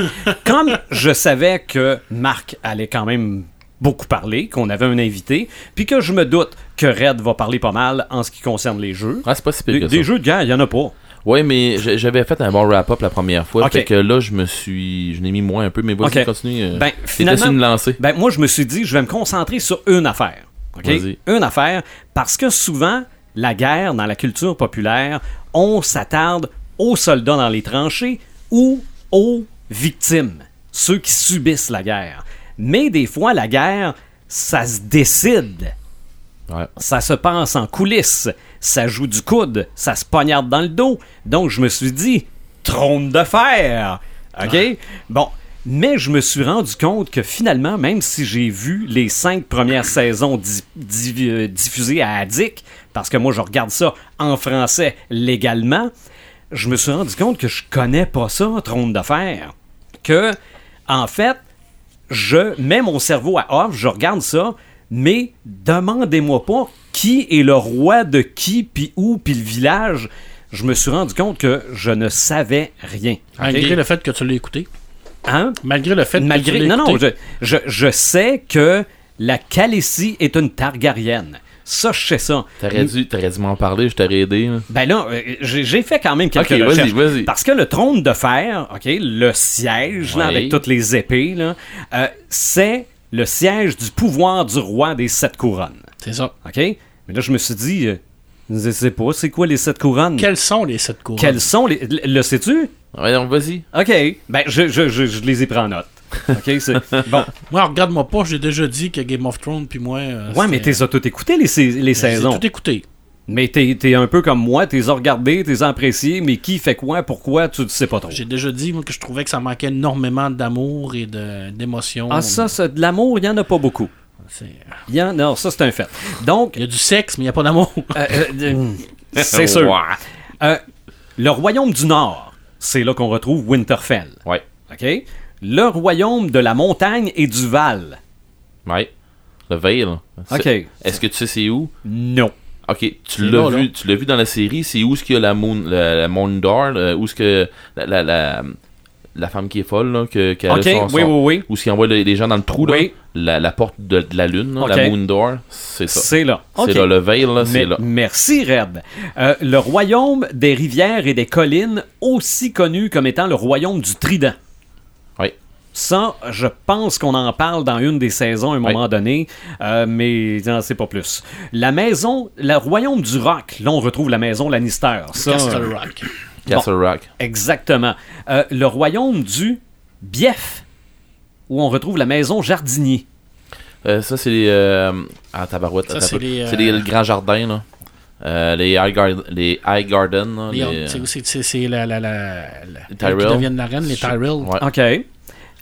Comme je savais que Marc allait quand même beaucoup parlé, qu'on avait un invité, puis que je me doute que Red va parler pas mal en ce qui concerne les jeux. Ah, c'est pas si pire Des, que des ça. jeux de guerre, il y en a pas. Ouais, mais j'avais fait un bon wrap-up la première fois. Ok. Fait que là, je me suis. Je n'ai mis moins un peu, mais vas-y, continue. euh, Ben, finalement, une lancée. Ben, moi, je me suis dit, je vais me concentrer sur une affaire. OK? Vas-y. Une affaire, parce que souvent, la guerre, dans la culture populaire, on s'attarde aux soldats dans les tranchées ou aux victimes, ceux qui subissent la guerre. Mais des fois, la guerre, ça se décide. Ouais. Ça se passe en coulisses, ça joue du coude, ça se poignarde dans le dos. Donc je me suis dit, trône de fer. OK? Bon. Mais je me suis rendu compte que finalement, même si j'ai vu les cinq premières saisons di- di- euh, diffusées à Addict, parce que moi je regarde ça en français légalement, je me suis rendu compte que je connais pas ça, trône de fer. Que, en fait, je mets mon cerveau à off, je regarde ça, mais demandez-moi pas qui est le roi de qui, puis où, puis le village. Je me suis rendu compte que je ne savais rien. Malgré le fait que tu l'as écouté. Hein? Malgré le fait que tu Malgré... l'as Non, non, écouté. je, je, je sais que la Khaleesi est une Targaryenne. Ça, je sais ça. T'aurais dû, t'aurais dû m'en parler, je t'aurais aidé. là. Ben là, euh, j'ai fait quand même quelques Ok, vas-y, recherches. vas-y. Parce que le trône de fer, ok, le siège là, avec toutes les épées, là, euh, c'est le siège du pouvoir du roi des sept couronnes. C'est ça. Ok? Mais là, je me suis dit, euh, je sais pas, c'est quoi les sept couronnes? Quels sont les sept couronnes? Quels sont les. Le, le sais-tu? Ouais, donc vas-y. Ok. Ben, je, je, je, je les ai pris en note. Ok, c'est. Bon. Moi, regarde-moi pas, j'ai déjà dit que Game of Thrones, puis moi. euh, Ouais, mais t'es tout écouté, les, sais- les J'ai saisons. tout écouté. Mais t'es t'es un peu comme moi, t'es regardé, t'es apprécié, mais qui fait quoi, pourquoi, tu ne sais pas trop. J'ai déjà dit moi, que je trouvais que ça manquait énormément d'amour et de- d'émotion. Ah, ça, ça, de l'amour, il n'y en a pas beaucoup. C'est- Il y en non, ça, c'est un fait. Donc, Il y a du sexe, mais il n'y a pas d'amour. (laughs) euh, euh, euh, c'est sûr. Ouais. Euh, le royaume du Nord, c'est là qu'on retrouve Winterfell. Ouais. OK? Le royaume de la montagne et du Val. Ouais. Le Veil. OK. C'est- Est-ce que tu sais c'est où? Non. Ok, tu C'est l'as vu, tu l'as vu dans la série, c'est où est-ce qu'il y a la Moon, la, la Moon où est-ce que la, la, la, la femme qui est folle, là, que, son- oui, oui, oui. où est-ce qu'il envoie les, les gens dans le trou, Oui. la, la porte de, de la lune, la Moon Door, c'est ça. C'est là. C'est OK. là, le Veil, là, c'est là. Merci, Red. Euh, le royaume des rivières et des collines, aussi connu comme étant le royaume du Trident. Oui. Ça, je pense qu'on en parle dans une des saisons à un Oui. moment donné, euh, mais non, c'est pas plus. La maison, le royaume du rock, là on retrouve la maison Lannister. Ça, Castle euh, Rock. Castle Rock. exactement. Euh, le royaume du Bief, où on retrouve la maison Jardinier. Euh, ça, c'est les. Euh... Ah, tabarouette. Ça, c'est les, euh, C'est les le grands jardins, là. Euh, les High, Gar- les high Garden, là, Les- les- c'est- c'est- C'est c'est la, la, la, la- Tyrell. qui deviennent la reine, les Tyrell. Ouais. OK.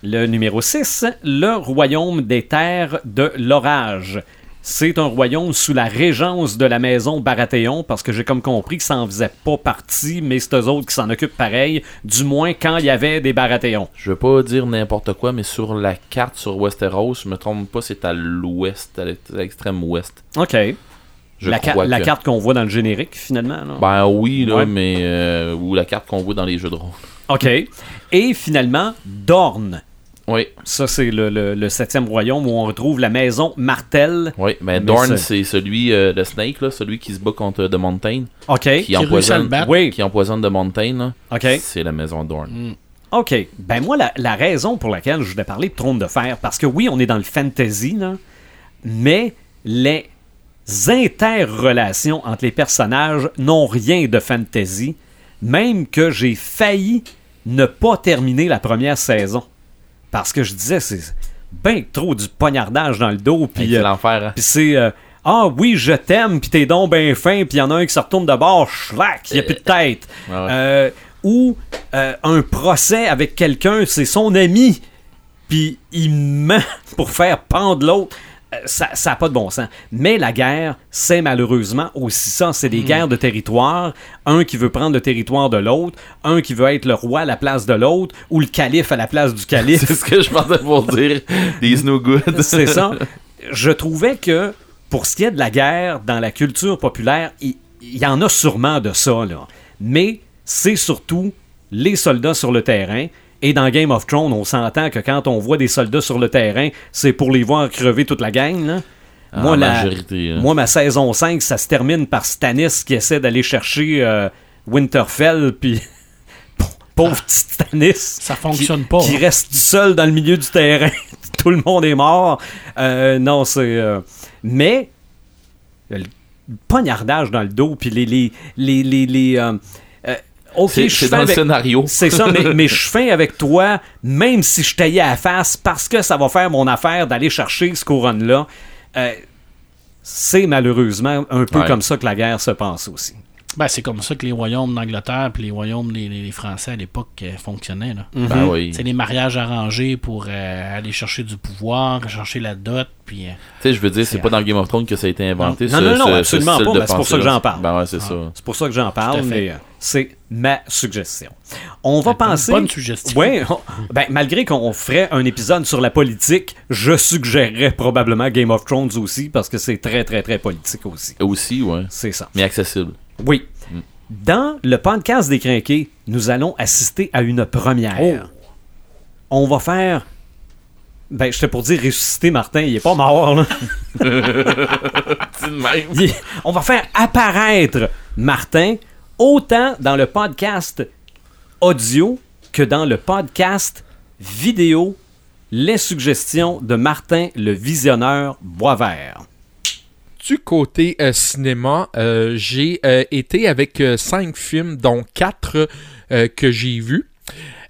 Le numéro 6, le royaume des terres de l'orage. C'est un royaume sous la régence de la maison Baratheon, parce que j'ai comme compris que ça en faisait pas partie, mais c'est eux autres qui s'en occupent pareil, du moins quand il y avait des Baratheons. Je veux pas dire n'importe quoi, mais sur la carte sur Westeros, je me trompe pas, c'est à l'ouest, à l'ex- à l'extrême ouest. OK. Je la, ca- crois la que- carte qu'on voit dans le générique, finalement. là? Ben oui, là, Ouais. mais. euh, ou la carte qu'on voit dans les jeux de rôle. OK. Et finalement, Dorne. Oui, Ça, c'est le, le- le septième royaume où on retrouve la maison Martel. oui. Ben Mais Dorn, c'est- celui de Snake, là, celui qui se bat contre The Mountain, OK. qui le empoisonne. Oui. qui empoisonne The Mountain, là. OK. C'est la maison Dorn. OK. Ben moi, la, la raison pour laquelle je voulais parler de Trône de Fer, parce que oui, on est dans le fantasy, là, mais les interrelations entre les personnages n'ont rien de fantasy, même que j'ai failli ne pas terminer la première saison. Parce que je disais, c'est ben trop du poignardage dans le dos, Hey, puis c'est euh, l'enfer, hein. puis c'est euh, Ah oui, je t'aime, puis t'es donc ben fin, puis il y en a un qui se retourne de bord, schlac, il n'y a plus de tête. (laughs) Ouais. Euh, ou un procès avec quelqu'un, c'est son ami, puis il ment pour faire pendre l'autre. Euh, Ça n'a pas de bon sens. Mais la guerre, c'est malheureusement aussi ça. C'est des guerres de territoire. Un qui veut prendre le territoire de l'autre, un qui veut être le roi à la place de l'autre, ou le calife à la place du (laughs) calife. C'est ce que je pensais pour dire. These no good. (laughs) C'est ça. Je trouvais que pour ce qui est de la guerre dans la culture populaire, il il y, en a sûrement de ça, là. Mais c'est surtout les soldats sur le terrain Et dans Game of Thrones, on s'entend que quand on voit des soldats sur le terrain, c'est pour les voir crever toute la gang. Là. En la- majorité, hein. moi, ma saison 5, ça se termine par Stannis qui essaie d'aller chercher euh, Winterfell, puis (laughs) pauvre petit Stannis. Ça fonctionne pas, Qui hein. reste seul dans le milieu du terrain. (laughs) Tout le monde est mort. Euh, non, c'est. euh, mais, le poignardage dans le dos, puis les. les, les, les, les, ok, C'est je fais dans avec- le scénario. c'est ça, mais, (laughs) mais je fin avec toi, même si je taillais à la face, parce que ça va faire mon affaire d'aller chercher ce couronne-là. Euh, c'est malheureusement un peu Ouais. comme ça que la guerre se passe aussi. Ben, c'est comme ça que les royaumes d'Angleterre puis les royaumes les, les- les Français à l'époque euh, fonctionnaient. Là. Ben oui. C'est les mariages arrangés pour euh, aller chercher du pouvoir, chercher la dot, puis... euh, Tu sais, je veux dire, c'est pas dans Game of Thrones que ça a été inventé. Non, ce- non, non, ce- ce absolument pas, c'est pour ça que j'en parle. Ben ouais, c'est Ah. ça. C'est pour ça que j'en parle, mais euh, c'est ma suggestion. On va Une penser. bonne suggestion. Oui, ben, malgré qu'on ferait un épisode sur la politique, je suggérerais probablement Game of Thrones aussi, parce que c'est très, très, très politique aussi. Aussi, ouais. C'est ça. Mais accessible. Oui. Dans le podcast des Crinqués, nous allons assister à une première. On va faire. Ben, j'étais pour dire ressusciter Martin, il est pas mort, là. (laughs) On va faire apparaître Martin autant dans le podcast audio que dans le podcast vidéo. Les suggestions de Martin le visionneur Boisvert. Du côté euh, cinéma, euh, j'ai euh, été avec cinq films, dont quatre que j'ai vus.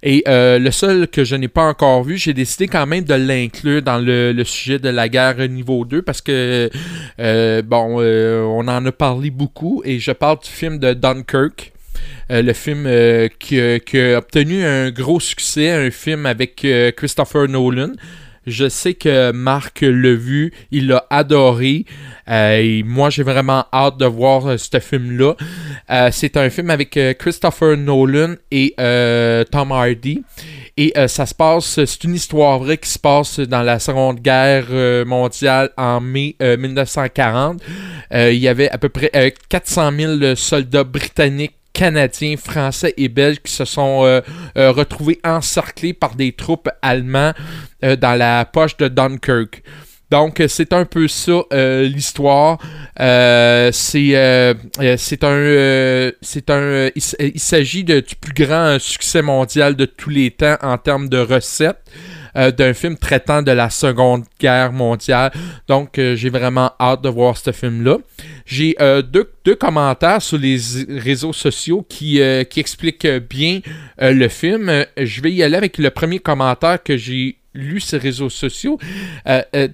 Et le seul que je n'ai pas encore vu, j'ai décidé quand même de l'inclure dans le, sujet de la guerre niveau 2 parce que, bon, on en a parlé beaucoup et je parle du film de Dunkirk. Le film qui, a- obtenu un gros succès, un film avec Christopher Nolan. Je sais que Marc l'a vu, il l'a adoré. Euh, et moi, j'ai vraiment hâte de voir euh, ce film-là. Euh, c'est un film avec Christopher Nolan et Tom Hardy. Et ça se passe, c'est une histoire vraie qui se passe dans la Seconde Guerre mondiale en mai euh, 1940. Euh, il y avait à peu près euh, 400 000 soldats britanniques Canadiens, Français et Belges qui se sont euh, euh, retrouvés encerclés par des troupes allemandes euh, dans la poche de Dunkirk. Donc, c'est un peu ça l'histoire. C'est c'est un c'est un il, s'agit du plus grand succès mondial de tous les temps en termes de recettes. Euh, d'un film traitant de la Seconde Guerre mondiale. Donc, euh, j'ai vraiment hâte de voir ce film-là. J'ai euh, deux, deux commentaires sur les réseaux sociaux qui, qui expliquent bien le film. Je vais y aller avec le premier commentaire que j'ai lu sur les réseaux sociaux.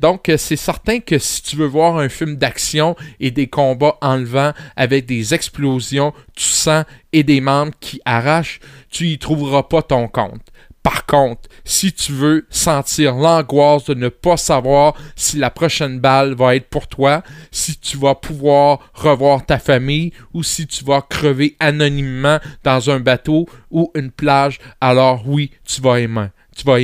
Donc, c'est certain que si tu veux voir un film d'action et des combats enlevants avec des explosions, du sang et des membres qui arrachent, tu y trouveras pas ton compte. Par contre, si tu veux sentir l'angoisse de ne pas savoir si la prochaine balle va être pour toi, si tu vas pouvoir revoir ta famille ou si tu vas crever anonymement dans un bateau ou une plage, alors oui, tu vas aimer. Tu vas.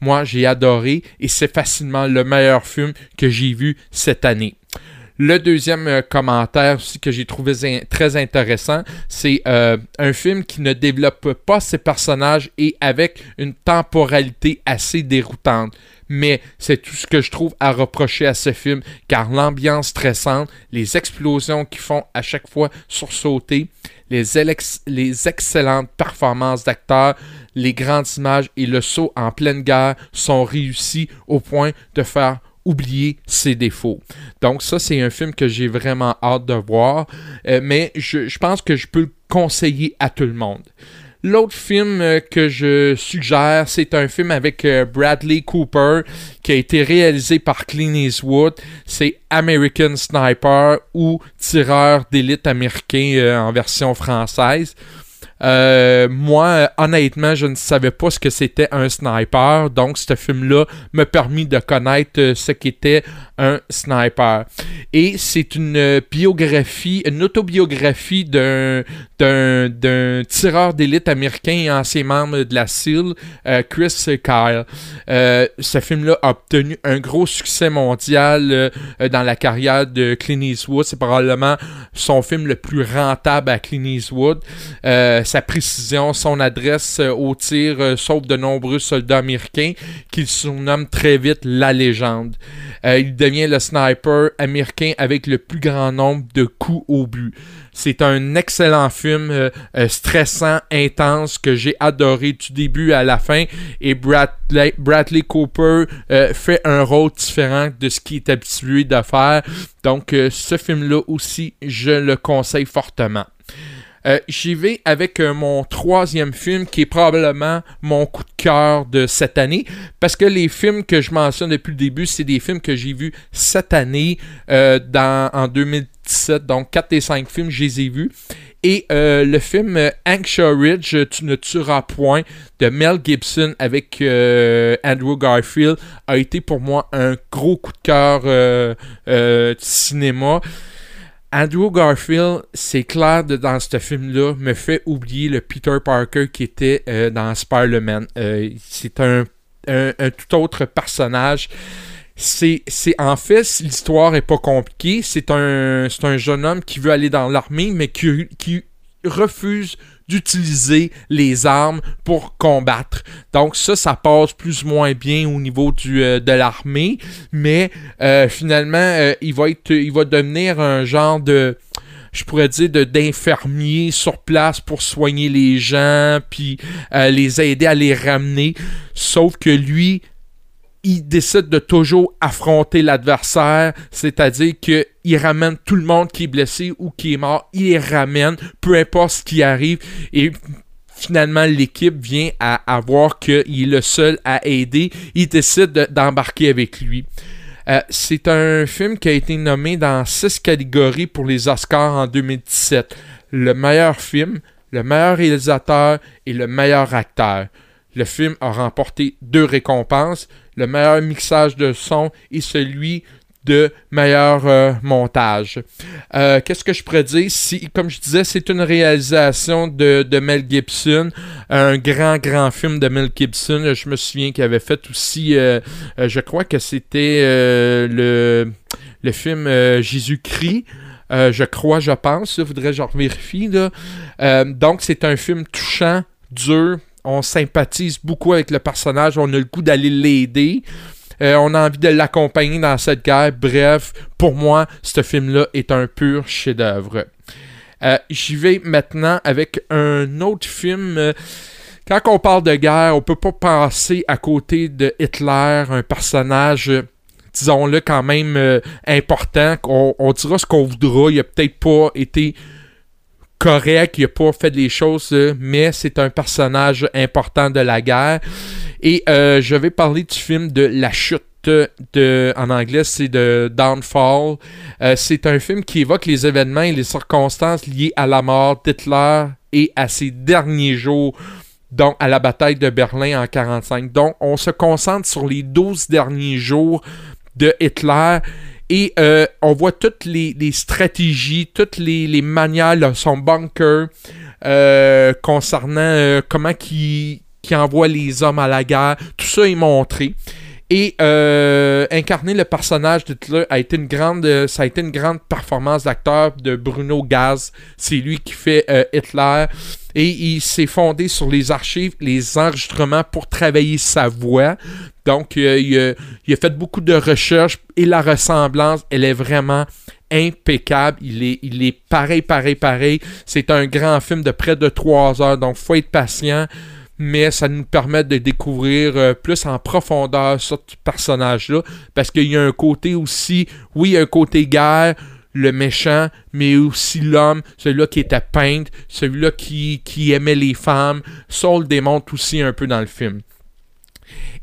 Moi, j'ai adoré et c'est facilement le meilleur film que j'ai vu cette année. Le deuxième euh, commentaire aussi que j'ai trouvé très intéressant, c'est euh, un film qui ne développe pas ses personnages et avec une temporalité assez déroutante. Mais c'est tout ce que je trouve à reprocher à ce film, car l'ambiance stressante, les explosions qui font à chaque fois sursauter, les, les excellentes performances d'acteurs, les grandes images et le saut en pleine guerre sont réussis au point de faire oublier ses défauts. Donc ça, c'est un film que j'ai vraiment hâte de voir, euh, mais je, je pense que je peux le conseiller à tout le monde. L'autre film euh, que je suggère, c'est un film avec euh, Bradley Cooper qui a été réalisé par Clint Eastwood. C'est American Sniper ou Tireur d'élite américain en version française. Euh, moi, honnêtement, je ne savais pas ce que c'était un sniper, donc ce film-là m'a permis de connaître euh, ce qu'était un sniper. Et c'est une biographie, une autobiographie d'un, d'un, d'un tireur d'élite américain et ancien membre de la SEAL, euh, Chris Kyle. Euh, ce film-là a obtenu un gros succès mondial euh, dans la carrière de Clint Eastwood. C'est probablement son film le plus rentable à Clint Eastwood. sa précision, son adresse au tir sauve de nombreux soldats américains qu'il surnomme très vite la légende. Devient le sniper américain avec le plus grand nombre de coups au but. C'est un excellent film, euh, euh, stressant, intense, que j'ai adoré du début à la fin. Et Bradley, Cooper euh, fait un rôle différent de ce qu'il est habitué de faire. Donc, ce film-là aussi, je le conseille fortement. Euh, j'y vais avec euh, mon troisième film qui est probablement mon coup de cœur de cette année parce que les films que je mentionne depuis le début, c'est des films que j'ai vus cette année euh, en 2017. Donc 4 des 5 films, je les ai vus. Et le film Anchorage, Tu ne tueras point de Mel Gibson avec Andrew Garfield a été pour moi un gros coup de cœur cinéma. Andrew Garfield, c'est clair de, dans ce film-là, me fait oublier le Peter Parker qui était euh, dans Spider-Man. Euh, c'est un, tout autre personnage. C'est, en fait, l'histoire est pas compliquée. C'est un, un jeune homme qui veut aller dans l'armée, mais qui refuse d'utiliser les armes pour combattre. Donc ça, ça passe plus ou moins bien au niveau du, euh, de l'armée, mais euh, finalement, euh, il, va être, il va devenir un genre de je pourrais dire d'infirmier sur place pour soigner les gens puis les aider à les ramener sauf que lui il décide de toujours affronter l'adversaire, c'est-à-dire qu'il ramène tout le monde qui est blessé ou qui est mort, il ramène, peu importe ce qui arrive, et finalement l'équipe vient à, voir qu'il est le seul à aider, il décide d'embarquer avec lui. Euh, c'est un film qui a été nommé dans six catégories pour les Oscars en 2017. Le meilleur film, le meilleur réalisateur et le meilleur acteur. Le film a remporté deux récompenses, le meilleur mixage de son et celui de meilleur euh, montage. Euh, qu'est-ce que je pourrais dire? Si, comme je disais, c'est une réalisation de, Mel Gibson, un grand, grand film de Mel Gibson. Je me souviens qu'il avait fait aussi, euh, je crois que c'était le, le film Jésus-Christ. je crois, je pense. Il faudrait que je vérifie. donc, c'est un film touchant, dur, on sympathise beaucoup avec le personnage, on a le goût d'aller l'aider. Euh, on a envie de l'accompagner dans cette guerre. Bref, pour moi, ce film-là est un pur chef-d'œuvre. Euh, j'y vais maintenant avec un autre film. Quand on parle de guerre, on peut pas passer à côté de Hitler, un personnage, disons-le, quand même euh, important. On, on, dira ce qu'on voudra. Il a peut-être pas été correct, il n'a pas fait les choses, euh, mais c'est un personnage important de la guerre. Et euh, je vais parler du film de La Chute. En anglais, c'est de Downfall. Euh, c'est un film qui évoque les événements et les circonstances liées à la mort d'Hitler et à ses derniers jours, donc à la bataille de Berlin en 1945. Donc, on se concentre sur les 12 derniers jours de Hitler et euh, on voit toutes les, stratégies, toutes les, manières de son bunker euh, concernant euh, comment qui qui envoie les hommes à la guerre. Tout ça est montré. Et incarner le personnage d'Hitler a été une grande, ça a été une grande performance d'acteur de Bruno Gaz. C'est lui qui fait Hitler. Et il s'est fondé sur les archives, les enregistrements pour travailler sa voix. Donc, euh, il, a, fait beaucoup de recherches et la ressemblance, elle est vraiment impeccable. Il est, il est pareil, pareil, pareil. C'est un grand film de près de trois heures, donc faut être patient. Mais ça nous permet de découvrir euh, plus en profondeur ce personnage-là. Parce qu'il y a un côté aussi, oui, un côté guerre, le méchant, mais aussi l'homme, celui-là qui était peintre, celui-là qui, qui aimait les femmes. Ça, on le démontre aussi un peu dans le film.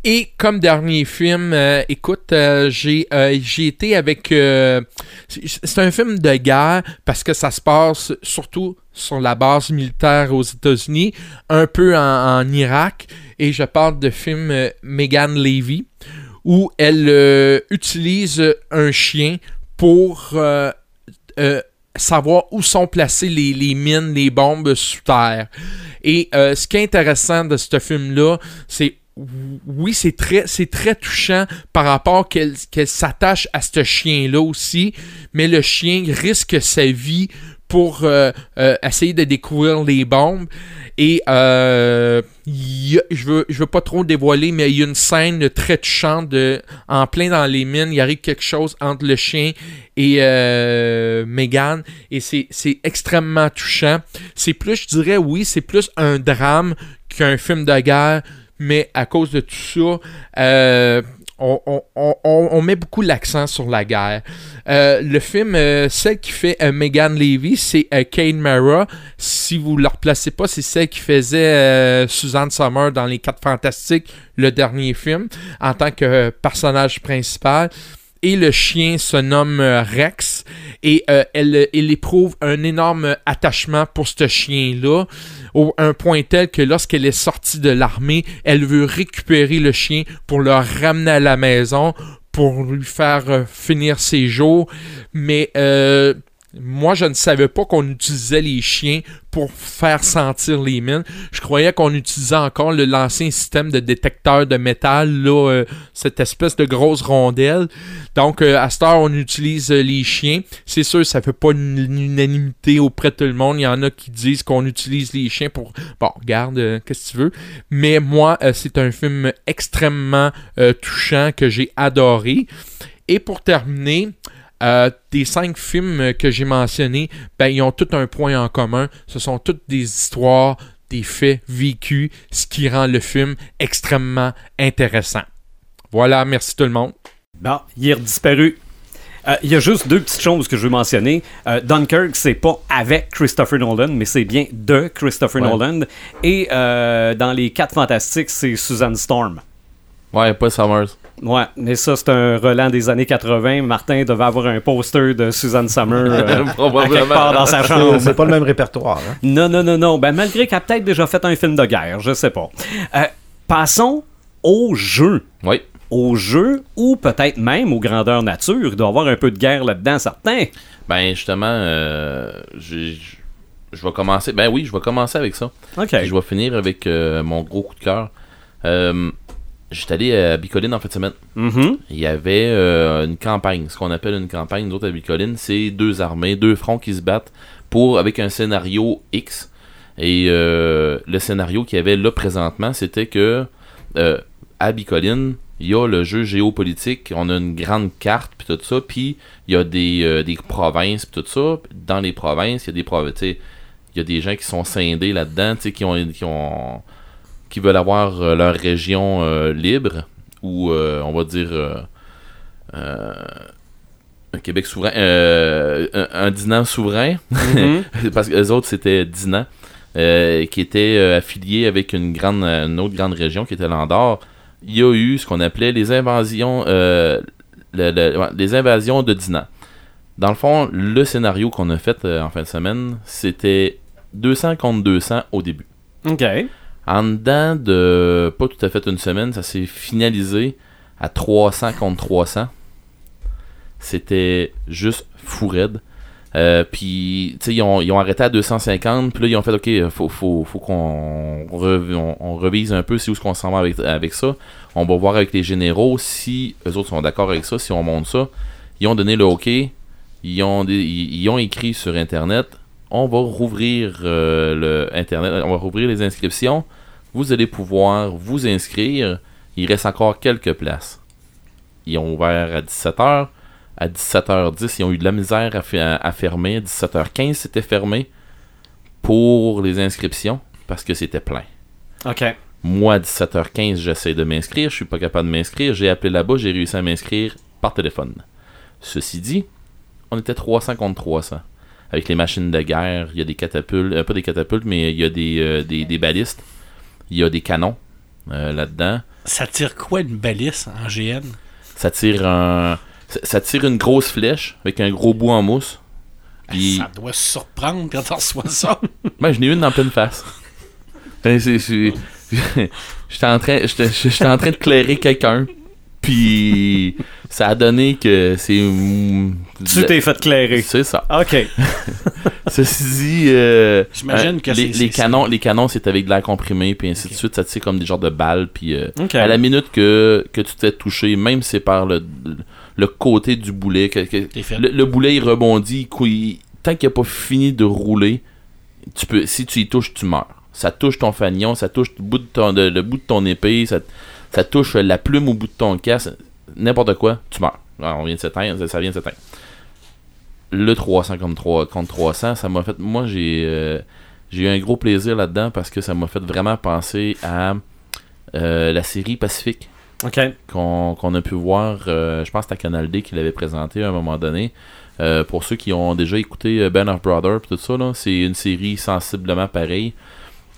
Et comme dernier film, euh, écoute, euh, j'ai j'ai été avec... c'est un film de guerre parce que ça se passe surtout sur la base militaire aux États-Unis, un peu en, Irak, et je parle de film Megan Levy où elle euh, utilise un chien pour euh, euh, savoir où sont placées les, mines, les bombes sous terre. Et euh, ce qui est intéressant de ce film-là, c'est oui, c'est très, très touchant par rapport qu'elle s'attache à ce chien-là aussi, mais le chien risque sa vie pour euh, euh, essayer de découvrir les bombes. Et euh, je veux, je veux pas trop dévoiler, mais il y a une scène très touchante en plein dans les mines. Il arrive quelque chose entre le chien et euh, Megan, et c'est, extrêmement touchant. C'est plus, je dirais, oui, c'est plus un drame qu'un film de guerre, mais à cause de tout ça, on- met beaucoup l'accent sur la guerre. Euh, le film, euh, celle qui fait euh, Megan Levy, c'est Kane Mara. Si vous ne la replacez pas, c'est celle qui faisait Suzanne Summer dans Les Quatre Fantastiques, le dernier film, en tant que personnage principal. Et le chien se nomme euh, Rex. Et euh, elle, elle éprouve un énorme attachement pour ce chien-là au un point tel que lorsqu'elle est sortie de l'armée, elle veut récupérer le chien pour le ramener à la maison pour lui faire euh, finir ses jours. Mais moi, je ne savais pas qu'on utilisait les chiens pour faire sentir les mines. Je croyais qu'on utilisait encore l'ancien système de détecteur de métal, là, euh, cette espèce de grosse rondelle. Donc, euh, à cette heure, on utilise euh, les chiens. C'est sûr, ça fait pas une, unanimité auprès de tout le monde. Il y en a qui disent qu'on utilise les chiens pour... Bon, regarde, qu'est-ce que tu veux. Mais moi, c'est un film extrêmement touchant que j'ai adoré. Et pour terminer, euh, des cinq films que j'ai mentionnés, ben, ils ont tout un point en commun. Ce sont toutes des histoires, des faits vécus, ce qui rend le film extrêmement intéressant. Voilà, merci tout le monde. Bon, il est disparu. Euh, Il y a juste deux petites choses que je veux mentionner. Euh, Dunkirk, c'est pas avec Christopher Nolan, mais c'est bien de Christopher Ouais. Nolan. Et euh, dans les quatre fantastiques, c'est Susan Storm. Ouais, pas Summers. Ouais, mais ça, c'est un relent des années 80. Martin devait avoir un poster de Susan Summer euh, (laughs) à quelque part dans sa chambre. c'est pas le même répertoire. hein. Non, non, non, non. Ben, malgré qu'elle a peut-être déjà fait un film de guerre, je sais pas. Euh, passons au jeu. Oui. Au jeu, ou peut-être même aux grandeurs nature. Il doit y avoir un peu de guerre là-dedans, certain. Ben, justement, euh, j'ai- je vais commencer. Ben oui, je vais commencer avec ça. OK. Puis je vais finir avec euh, mon gros coup de cœur. Euh, J'étais allé à Bicoline en fin de semaine. Mhm. Il y avait euh, une campagne, ce qu'on appelle une campagne, nous autres à Bicoline, c'est deux armées, deux fronts qui se battent pour avec un scénario X. Et euh, le scénario qu'il y avait là présentement, c'était que euh, à Bicoline, il y a le jeu géopolitique, on a une grande carte puis tout ça, puis il y a des, euh, des provinces puis tout ça. Dans les provinces, il y a des provinces, il y a des gens qui sont scindés là-dedans, qui ont qui ont qui veulent avoir euh, leur région euh, libre ou euh, on va dire un Québec souverain, un, un Dinan souverain, Mhm. (laughs) parce que les autres c'était Dinan, euh, qui était euh, affilié avec une grande, une autre grande région qui était l'Andorre. Il y a eu ce qu'on appelait les invasions, euh, le- le- ouais, les invasions de Dinan. Dans le fond, le scénario qu'on a fait en fin de semaine, c'était 200 contre 200 au début. OK. En dedans de pas tout à fait une semaine, ça s'est finalisé à 300 contre 300. C'était juste fou raide. Euh, puis, tu sais, ils ont, arrêté à 250. Puis là, ils ont fait, OK, faut, faut, qu'on rev- on, on revise un peu si où est-ce qu'on s'en va avec, ça. On va voir avec les généraux si eux autres sont d'accord avec ça, si on monte ça. Ils ont donné le OK. Ils ont écrit sur Internet. On va rouvrir euh, le Internet. On va rouvrir les inscriptions. Vous allez pouvoir vous inscrire. Il reste encore quelques places. Ils ont ouvert à 17h. À 17h10, ils ont eu de la misère à, fe- à fermer. À 17h15, c'était fermé pour les inscriptions parce que c'était plein. OK. Moi, à 17h15, j'essaie de m'inscrire. Je suis pas capable de m'inscrire. J'ai appelé là-bas. J'ai réussi à m'inscrire par téléphone. Ceci dit, on était 300 contre 300. Avec les machines de guerre, il y a des catapultes, euh, pas des catapultes, mais il y a des, euh, des, des balistes. Il y a des canons euh, là-dedans. Ça tire quoi une balise en GN Ça tire un. Ça, tire une grosse flèche avec un gros bout en mousse. Puis, Ça doit surprendre quand on reçoit ça. (laughs) ben, j'en ai une en pleine face. Ben, (laughs) J'étais en train, j'étais en train de clairer quelqu'un. Puis ça a donné que c'est. Tu t'es fait clairer. C'est ça. OK. (laughs) Ceci dit, euh, J'imagine euh, que les, canons, les canons, c'est avec de l'air comprimé, puis ainsi de suite. Ça tire comme des genres de balles, puis euh, à la minute que, que tu t'es touché, même si c'est par le, le côté du boulet, que, le, le boulet il rebondit, il cou- il- tant qu'il n'a pas fini de rouler, tu peux, si tu y touches, tu meurs. Ça touche ton fanion, ça touche le bout de ton, le, le bout de ton épée, ça, ça touche la plume au bout de ton casque, n'importe quoi, tu meurs. Alors, on vient de s'éteindre, ça- ça vient de s'éteindre. Le 300 contre, 3, contre 300, ça m'a fait. Moi, j'ai euh, j'ai eu un gros plaisir là-dedans parce que ça m'a fait vraiment penser à euh, la série Pacifique OK. qu'on a pu voir, euh, je pense que c'était Canal D qui l'avait présenté à un moment donné. Pour ceux qui ont déjà écouté Band of Brothers et tout ça, c'est une série sensiblement pareille.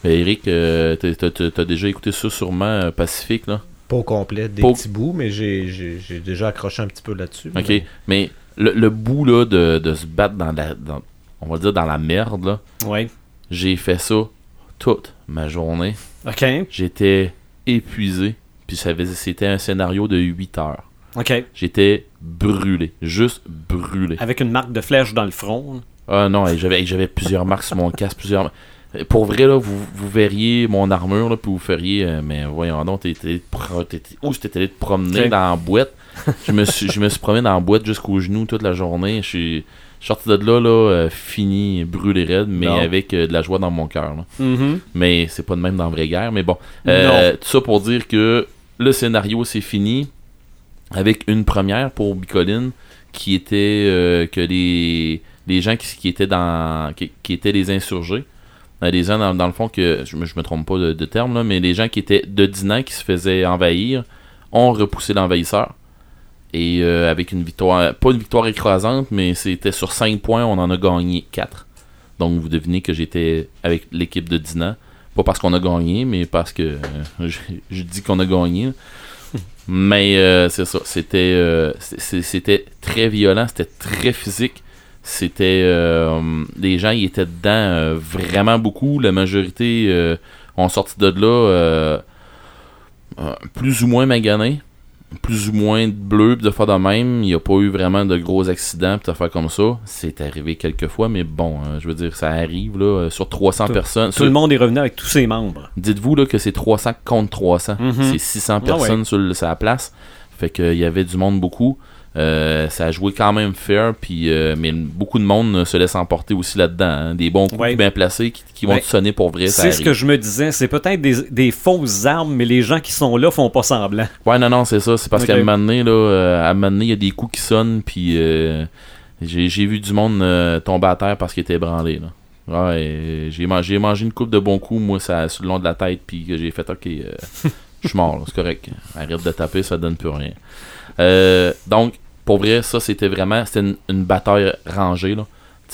Euh, Eric, euh, t'as- déjà écouté ça sûrement, euh, Pacifique, là? Pas au complet, des Pas- petits bouts, mais j'ai- déjà accroché un petit peu là-dessus. Ok, mais- mais le, le bout là, de, de se battre dans la, dans- on va dire dans la merde, là, Oui. j'ai fait ça toute ma journée. OK. J'étais épuisé, puis c'était un scénario de 8 heures. OK. J'étais brûlé, juste brûlé. Avec une marque de flèche dans le front. Ah non, et j'avais, et j'avais plusieurs marques sur mon casque, plusieurs. Pour vrai, là, vous, vous verriez mon armure, là, puis vous feriez, euh, mais voyons donc, t'étais allé te promener dans la boîte? (laughs) je, me suis, je me suis promené dans la boîte jusqu'aux genoux toute la journée. Je suis sorti de là, là euh, fini, brûlé raide, mais Non. avec euh, de la joie dans mon cœur. Mhm. Mais c'est pas de même dans la vraie guerre. Mais bon, Euh, tout ça pour dire que le scénario c'est fini avec une première pour Bicoline qui était que les, les gens qui, qui étaient dans qui, qui étaient les insurgés les gens dans, dans le fond que je me, je me trompe pas de, de terme là, mais les gens qui étaient de Dinan qui se faisaient envahir ont repoussé l'envahisseur et euh, avec une victoire pas une victoire écrasante mais c'était sur 5 points on en a gagné 4 donc vous devinez que j'étais avec l'équipe de Dinan pas parce qu'on a gagné, mais parce que euh, (laughs) je, je dis qu'on a gagné. (laughs) Mais euh, c'est ça. C'était c'était très violent, c'était très physique. C'était euh, les gens ils étaient dedans euh, vraiment beaucoup. La majorité euh, ont sorti de là plus ou moins maganés, plus ou moins bleu de fois de même. Il n'y a pas eu vraiment de gros accidents pis faire comme ça. C'est arrivé quelques fois, mais bon, euh, je veux dire, ça arrive là sur 300 Tout- personnes. Tout Sur- le monde est revenu avec tous ses membres. Dites-vous là, que c'est 300 contre 300. Mhm. C'est 600 personnes sur, le- sur la place. Fait qu'il y avait du monde beaucoup. Euh, ça a joué quand même fair, puis euh, mais beaucoup de monde se laisse emporter aussi là-dedans. hein. Des bons coups Ouais. bien placés qui, qui vont Ouais. te sonner pour vrai. ça C'est ce que je me disais. C'est peut-être des, des fausses armes, mais les gens qui sont là font pas semblant. Ouais, non, non, c'est ça. C'est parce qu'à un moment donné, là, euh, à un moment donné, il y a des coups qui sonnent, puis euh, j'ai vu du monde tomber à terre parce qu'il était ébranlé. Là. Ouais, j'ai mangé, une coupe de bons coups, moi, ça, sur le long de la tête, puis j'ai fait, ok, je suis mort, c'est correct. Arrête de taper, ça donne plus rien. Euh, donc, pour vrai, ça, c'était vraiment, c'était une, une bataille rangée, là.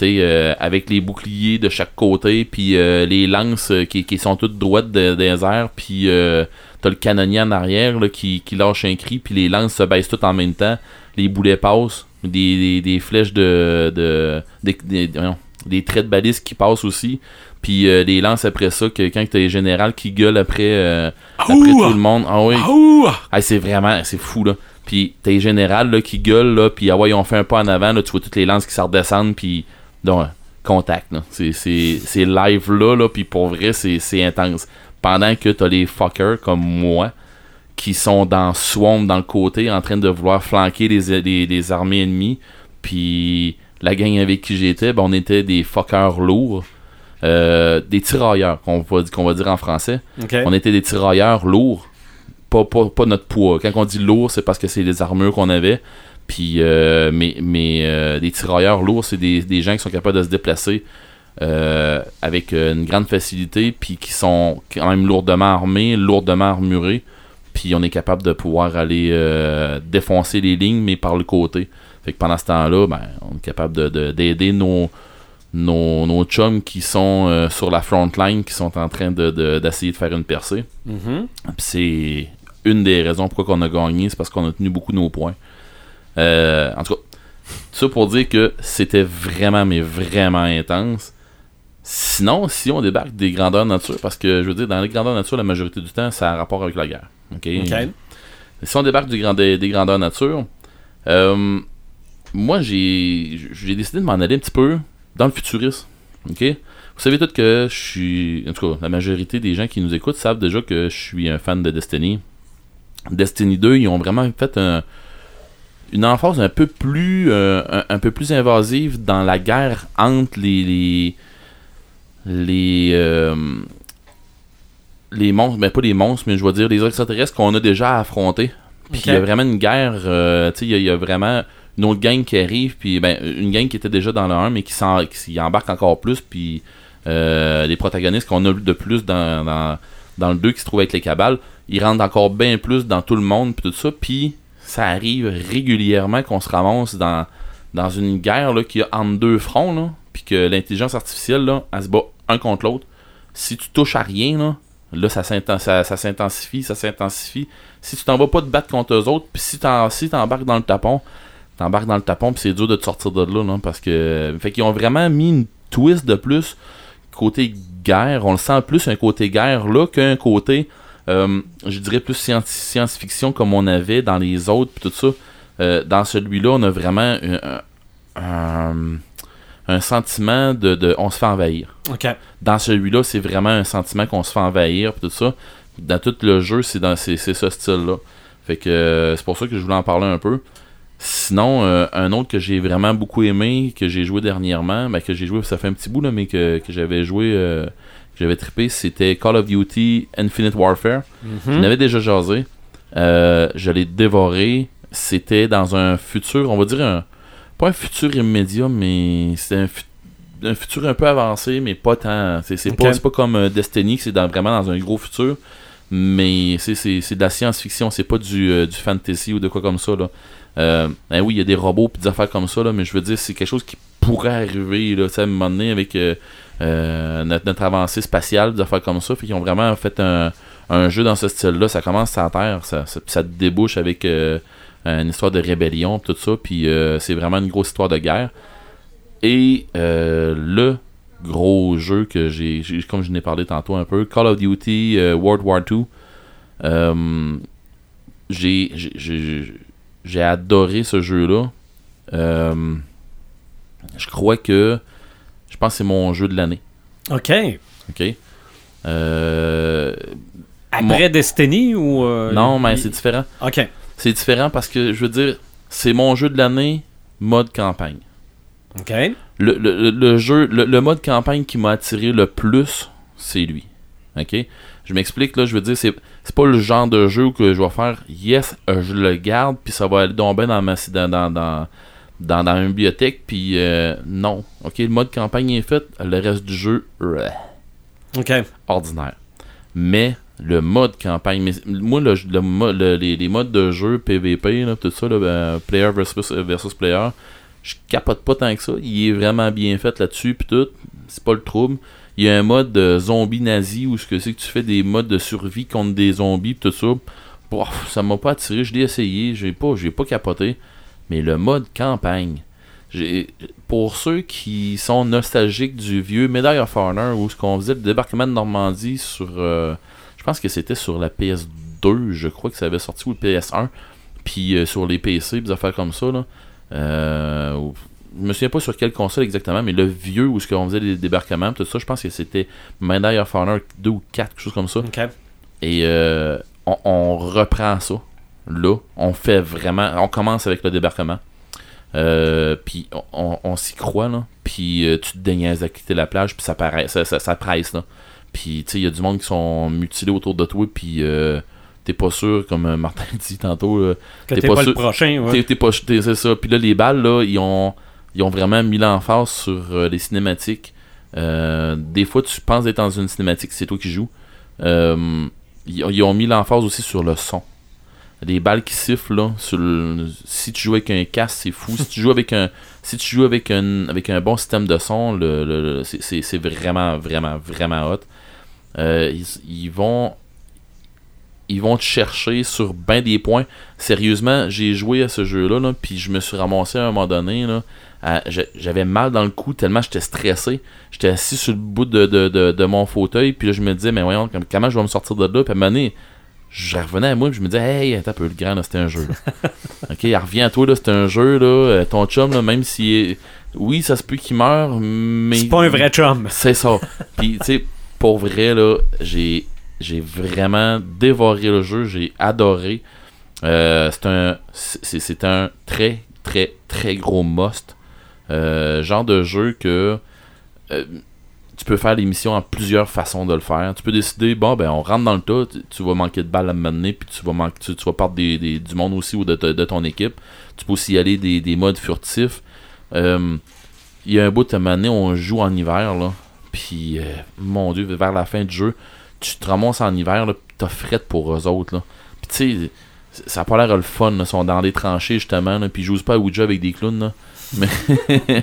Euh, avec les boucliers de chaque côté, puis euh, les lances euh, qui, qui sont toutes droites de- des airs, puis euh, t'as le canonnier en arrière là, qui, qui lâche un cri, puis les lances se baissent toutes en même temps. Les boulets passent, des, des, des flèches de. de des, des, traits de balise qui passent aussi. Puis les lances après ça, que quand t'as les générales qui gueulent après, après tout le monde. Ah oui. Ah, c'est vraiment, c'est fou là. Puis t'as les générales là, qui gueulent là, puis ah ouais, ils ont fait un pas en avant, là, tu vois toutes les lances qui se redescendent, puis donc, contact là. C'est, c'est, c'est live là, là, puis pour vrai, c'est, c'est intense. Pendant que t'as les fuckers comme moi qui sont dans Swamp dans le côté en train de vouloir flanquer les, les, les armées ennemies, puis la gang avec qui j'étais, ben, on était des fuckers lourds. Euh, des tirailleurs, qu'on va, qu'on va dire en français. On était des tirailleurs lourds. Pas, pas, pas notre poids. Quand on dit lourd, c'est parce que c'est les armures qu'on avait. Puis, euh, mais, mais euh, des tirailleurs lourds, c'est des, des gens qui sont capables de se déplacer euh, avec une grande facilité, puis qui sont quand même lourdement armés, lourdement armurés. Puis on est capable de pouvoir aller défoncer les lignes, mais par le côté. Fait que pendant ce temps-là, ben, on est capable de- de- d'aider nos, nos, nos chums qui sont euh, sur la front line, qui sont en train de- de- d'essayer de, faire une percée. Mhm. Puis c'est une des raisons pourquoi on a gagné, c'est parce qu'on a tenu beaucoup nos points. Euh, en tout cas, tout ça pour dire que c'était vraiment, mais vraiment intense. Sinon, si on débarque des grandeurs nature, parce que je veux dire, dans les grandeurs nature, la majorité du temps, ça a rapport avec la guerre. OK? Si on débarque du grand, des, des grandeurs nature, euh, moi, j'ai j'ai décidé de m'en aller un petit peu dans le futurisme. OK? Vous savez tous que je suis. En tout cas, la majorité des gens qui nous écoutent savent déjà que je suis un fan de Destiny. Destiny 2, ils ont vraiment fait un, une emphase un peu plus euh, un, un peu plus invasive dans la guerre entre les les les, euh, les monstres, mais pas les monstres, mais je veux dire les extraterrestres qu'on a déjà affrontés. Puis il y a vraiment une guerre, euh, tu sais, il y a- il y, a vraiment une autre gang qui arrive, puis ben, une gang qui était déjà dans le 1, mais qui, s'en- qui embarque encore plus, puis les protagonistes qu'on a de plus dans, dans, dans le 2 qui se trouvent avec les cabales, ils rentrent encore bien plus dans tout le monde, puis tout ça, puis ça arrive régulièrement qu'on se ramasse dans, une guerre qui a entre deux fronts, puis que l'intelligence artificielle, là, elle se bat un contre l'autre. Si tu touches à rien, là, là ça s'inten- ça- ça s'intensifie, s'intensifie. Si tu t'en vas pas te battre contre eux autres, puis si t'en- si t'embarques dans le tapon, t'embarques dans le tapon, puis c'est dur de te sortir de là, là, parce que... Fait qu'ils ont vraiment mis une twist de plus côté guerre. On le sent plus un côté guerre là qu'un côté, je dirais, plus science-fiction comme on avait dans les autres, puis tout ça. Euh, dans celui-là, on a vraiment un, sentiment de, de... On se fait envahir OK. dans celui-là, c'est vraiment un sentiment qu'on se fait envahir pis tout ça. Dans tout le jeu, c'est dans c'est, ce style-là. Fait que euh, c'est pour ça que je voulais en parler un peu. Sinon, euh, un autre que j'ai vraiment beaucoup aimé, que j'ai joué dernièrement, ben, que j'ai joué, ça fait un petit bout là, mais que, que j'avais joué, euh, j'avais trippé, c'était Call of Duty Infinite Warfare. Je l'avais déjà jasé. Euh, je l'ai dévoré. C'était dans un futur, on va dire un, pas un futur immédiat, mais c'était un, fu- un futur un peu avancé, mais pas tant. C'est pas, comme euh, Destiny, c'est dans- vraiment dans un gros futur. Mais c'est- c'est c'est de la science-fiction, c'est pas du, euh, du fantasy ou de quoi comme ça. Là. Euh, ben oui, il y a des robots et des affaires comme ça, là, mais je veux dire, c'est quelque chose qui pourrait arriver là, à un moment donné avec notre, notre avancée spatiale, des affaires comme ça. Fait qu'ils ont vraiment fait un, jeu dans ce style-là. Ça commence à terre, ça, ça, débouche avec euh, une histoire de rébellion, tout ça. Puis euh, c'est vraiment une grosse histoire de guerre. Et euh, le gros jeu que j'ai, comme je n'ai parlé tantôt un peu, Call of Duty euh, World War II. Euh, j'ai, adoré ce jeu-là. Euh, je crois que pense que c'est mon jeu de l'année. OK. Ok. Euh, Après Destiny ou. euh, non, mais il- c'est différent. OK. C'est différent parce que je veux dire, c'est mon jeu de l'année mode campagne. OK. Le, le- le- jeu, le, le mode campagne qui m'a attiré le plus, c'est lui. Ok? Je m'explique là, je veux dire, c'est, c'est pas le genre de jeu que je vais faire, yes, je le garde, puis ça va aller tomber dans ma dans, dans, dans, dans, dans une bibliothèque, puis euh, non. Ok, le mode campagne est fait, le reste du jeu, ouais, OK. ordinaire. Mais le mode campagne, mais moi, le, le les, les modes de jeu PVP, là, tout ça, là, ben, player versus, versus player, je capote pas tant que ça. Il est vraiment bien fait là-dessus, puis tout. C'est pas le trouble. Il y a un mode de zombie nazi où ce que c'est que tu fais des modes de survie contre des zombies, pis tout ça. Bon, ça m'a pas attiré. Je l'ai essayé, j'ai pas, j'ai pas capoté. Mais le mode campagne, pour ceux qui sont nostalgiques du vieux Medal of Honor où ce qu'on faisait le débarquement de Normandie sur, euh, je pense que c'était sur la PS2, je crois que ça avait sorti ou le PS1, puis euh, sur les PC, des affaires comme ça là. Euh, ou- je me souviens pas sur quelle console exactement, mais le vieux où ce qu'on faisait les débarquements, tout ça, je pense que c'était Medal of Honor 2 ou 4, quelque chose comme ça. Et euh, on, on reprend ça. Là, on fait vraiment. On commence avec le débarquement. Euh, puis on, s'y croit, là. Puis euh, tu te déniaises à quitter la plage, puis ça, paraît, ça, ça, ça presse, là. Puis tu sais, il y a du monde qui sont mutilés autour de toi, puis euh, t'es pas sûr, comme Martin (laughs) dit tantôt, T'es pas pas, le prochain, ouais. T'es- pas c'est ça. Puis là, les balles, là, ils ont, ils ont vraiment mis l'emphase sur les cinématiques. Des fois, tu penses être dans une cinématique, c'est toi qui joues. Ils, ils ont mis l'emphase aussi sur le son. Les balles qui sifflent, là, si tu joues avec un casque, c'est fou. si tu joues avec un, si tu joues avec un, avec un bon système de son, le, c'est- vraiment, vraiment, vraiment hot. Euh, ils, vont ils vont te chercher sur ben des points. Sérieusement, j'ai joué à ce jeu-là, là, puis je me suis ramassé à un moment donné. J'avais mal dans le cou tellement j'étais stressé. J'étais assis sur le bout de, de, de, mon fauteuil, puis je me disais, mais voyons, com- comment je vais me sortir de là? Puis à un je revenais à moi, puis je me disais, hey, attends un peu, le grand, là, c'était un jeu. là. (laughs) ok, reviens à toi, là, c'est un jeu, là. Euh, ton chum, là, même si. Oui, ça se peut qu'il meure, mais. C'est pas un vrai chum. (laughs) C'est ça. Puis, tu sais, pour vrai, là, j'ai, j'ai vraiment dévoré le jeu. J'ai adoré. Euh, c'est un, c'est, c'est un très, très, très gros must. Euh, genre de jeu que euh, tu peux faire l'émission en plusieurs façons de le faire. Tu peux décider, bon, ben, on rentre dans le tas, tu, vas manquer de balles à mener, puis tu vas, manquer, tu, vas perdre du monde aussi ou de, ton équipe. Tu peux aussi y aller des, des modes furtifs. Euh, Il y a un bout de année, on joue en hiver, là. Puis, euh, mon Dieu, vers la fin du jeu, tu te ramasses en hiver, là, t'as frette pour eux autres, là. Puis, tu sais, ça a pas l'air le fun. Ils sont dans les tranchées, justement, là. Puis, ils jouent pas à Ouija avec des clowns, là. Mais,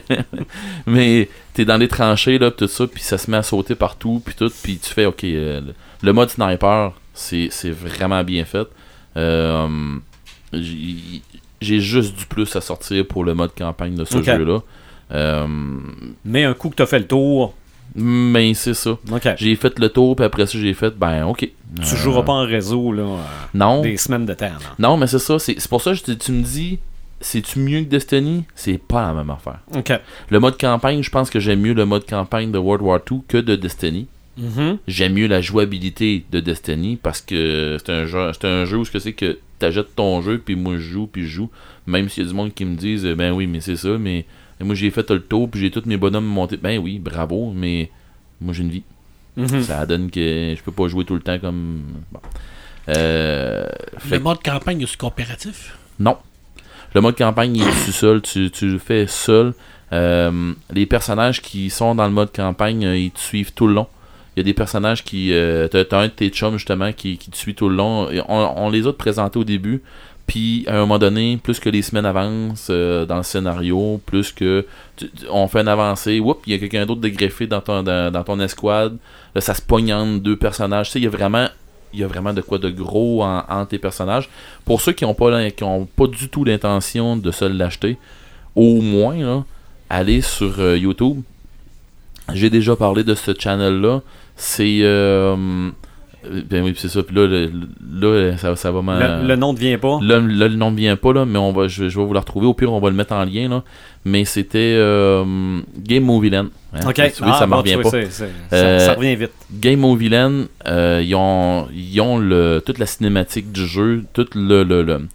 (laughs) mais t'es dans les tranchées, là, tout ça, puis ça se met à sauter partout, puis tout. Puis, tu fais, OK, euh, le, mode sniper, c'est vraiment bien fait. Euh, j'ai juste du plus à sortir pour le mode campagne de ce jeu-là. Euh, Mais un coup que t'as fait le tour, mais c'est ça. J'ai fait le tour, puis après ça, j'ai fait, ben, ok. Tu Euh, joueras pas en réseau, là, euh, Non, des semaines de temps, là. non, mais c'est ça. C'est pour ça que tu me dis, c'est-tu mieux que Destiny? C'est pas la même affaire. Ok. Le mode campagne, je pense que j'aime mieux le mode campagne de World War II que de Destiny. Mhm. J'aime mieux la jouabilité de Destiny parce que c'est un jeu, c'est un jeu où ce que c'est que t'achètes ton jeu puis moi je joue puis je joue. Même s'il y a du monde qui me disent ben oui mais c'est ça mais moi j'ai fait le tour puis j'ai tous mes bonhommes montés. Ben oui bravo mais moi j'ai une vie. Mhm. Ça donne que je peux pas jouer tout le temps comme bon. Euh, fait Le mode campagne est coopératif. non. Le mode campagne, il est tout seul. Tu, tu le fais seul. Euh, les personnages qui sont dans le mode campagne, euh, ils te suivent tout le long. Il y a des personnages qui. Euh, T'as un de tes chums, justement, qui, qui te suit tout le long. On, les a présentés au début. Puis, à un moment donné, plus que les semaines avancent dans le scénario, plus que. tu- on fait une avancée. Oups, il y a quelqu'un d'autre de greffé dans ton, dans ton escouade. Là, ça se pogne entre deux personnages. Tu sais, il y a vraiment. Il y a vraiment de quoi de gros en- tes personnages. Pour ceux qui n'ont pas, pas du tout l'intention de se l'acheter, au moins, là, allez sur euh, YouTube. J'ai déjà parlé de ce channel-là. C'est. euh, ben oui, c'est ça. Puis là, le- là ça, ça va m'en- Le, le nom ne vient pas? Là, le nom ne vient pas, là, mais on va, je, je vais vous le retrouver. Au pire, on va le mettre en lien. Là. Mais c'était euh, Game Movie Land. Hein, Ok. Oui, Ah, ça me bon, revient pas. Euh, ça, ça revient vite. Game Movie Land, euh, ils ont, ils ont le, toute la cinématique du jeu, tout le, le- le-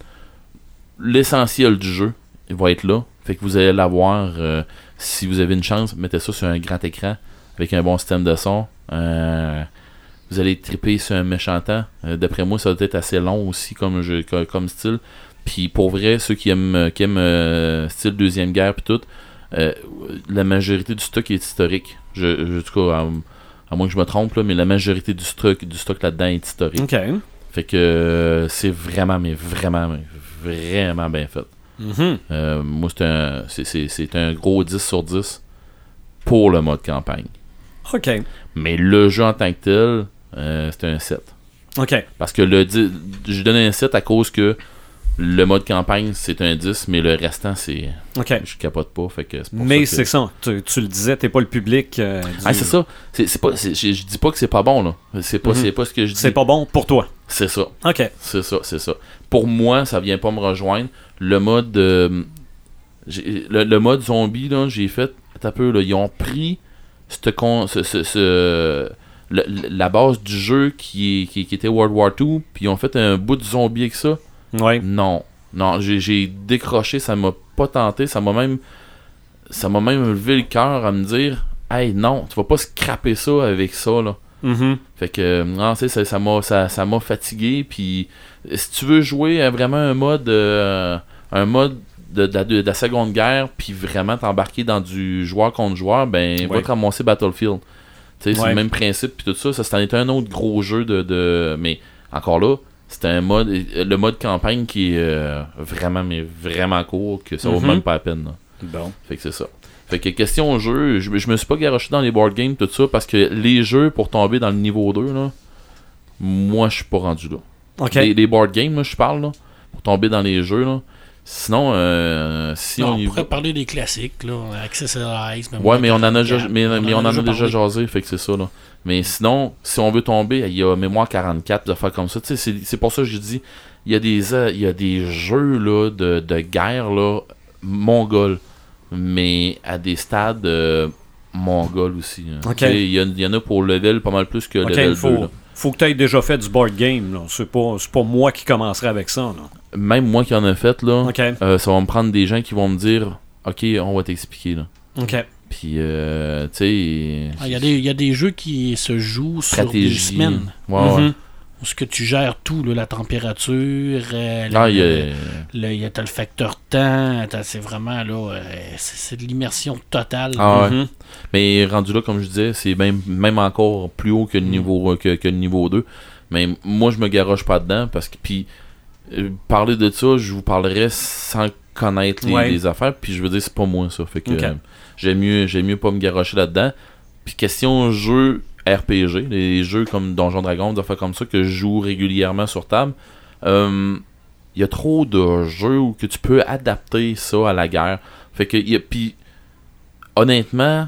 l'essentiel du jeu, il va être là. Fait que vous allez l'avoir. euh, si vous avez une chance, mettez ça sur un grand écran avec un bon système de son. Euh, vous allez triper sur un méchant temps. Euh, D'après moi, ça doit être assez long aussi comme, jeu, co- comme style. Puis pour vrai, ceux qui aiment, qui aiment euh, style Deuxième Guerre puis tout, euh, la majorité du stock est historique. Je, je- en tout cas, à, à moins que je me trompe, là, mais la majorité du stock, du stock là-dedans est historique. Fait que euh, c'est vraiment, mais vraiment, mais vraiment bien fait. Mhm. Euh, moi, c'est un, un gros 10 sur 10 pour le mode campagne. Ok. Mais le jeu en tant que tel, euh, c'est un 7. Ok. Parce que le 10 je donne un 7 à cause que le mode campagne, c'est un 10, mais le restant, c'est. Ok. Je capote pas. Fait que pour Mais ça que- c'est ça. Tu, tu le disais, t'es pas le public. euh, du- Ah, c'est ça. C'est, pas, je, dis pas que c'est pas bon, là. C'est pas, Mhm. c'est pas ce que je dis. C'est pas bon pour toi. C'est ça. Ok. C'est ça, c'est ça. Pour moi, ça vient pas me rejoindre. Le mode euh, le, le mode zombie, là, j'ai fait. Un peu, là, ils ont pris con- ce- ce- ce- le- la base du jeu qui, est- qui, qui était World War II, puis ils ont fait un bout de zombie avec ça? Ouais. Non. Non, j'ai, j'ai décroché, ça m'a pas tenté, ça m'a même. Ça m'a même levé le cœur à me dire Hey non, tu vas pas scraper ça avec ça là. Mhm. Fait que, non, ça, ça m'a ça, fatigué. Puis, si tu veux jouer à vraiment un mode, euh, un mode de, de la- de la Seconde Guerre, puis vraiment t'embarquer dans du joueur contre joueur, ben, va te ramasser Battlefield. C'est le même principe, puis tout ça. Ça, est un autre gros jeu de. de mais, encore là, c'est un mode, le mode campagne qui est euh, vraiment, mais vraiment court, que ça vaut Mhm. même pas la peine. là. Bon. Fait que c'est ça. Fait que question jeu, je, je me suis pas garoché dans les board games, tout ça, parce que les jeux pour tomber dans le niveau 2, là, moi je suis pas rendu là. Les board games, là, je parle, là, pour tomber dans les jeux, là, Sinon, euh, si Non, on on y pourrait va. parler des classiques, là. Accessorize. Ouais, mais on en a déjà, 44, mais, mais on en a déjà parlé. jasé, fait que c'est ça, là. Mais sinon, si on veut tomber, il y a Mémoire 44, des affaires comme ça. Tu sais, c'est- c'est pour ça que je dis, il y a des, euh, il y a des jeux, là, de, de guerre, là, mongols. Mais à des stades euh, mongols aussi. hein. Il y, a- il y en a pour level pas mal plus que Ok, level il faut, 2, là. faut que tu aies déjà fait du board game. là. C'est pas, c'est pas moi qui commencerai avec ça. Là. Même moi qui en ai fait, là, euh, ça va me prendre des gens qui vont me dire, OK, on va t'expliquer, là. Ok. Puis, euh, tu sais... Ah, Il y, a des- il y a des jeux qui se jouent sur des semaines. Ouais, ouais. Mhm. Où ce que tu gères tout, là, la température, euh, Ah, le- il y a- le- il y a t'as le facteur temps, t'as- c'est vraiment là, euh, c'est de l'immersion totale. Ah ouais. Mhm. Mais rendu là, comme je disais, c'est même, même encore plus haut que le niveau que, que le niveau 2. Mais moi, je me garoche pas dedans parce que. Puis, euh, parler de ça, je vous parlerai sans connaître les, Ouais. les affaires. Puis, je veux dire, c'est pas moi ça. Fait que euh, j'aime mieux, pas me garocher là-dedans. Puis, question jeux RPG, les jeux comme Donjon Dragon, des affaires comme ça que je joue régulièrement sur table. euh, Il y a trop de jeux où que tu peux adapter ça à la guerre. Fait que, il y a- puis, honnêtement,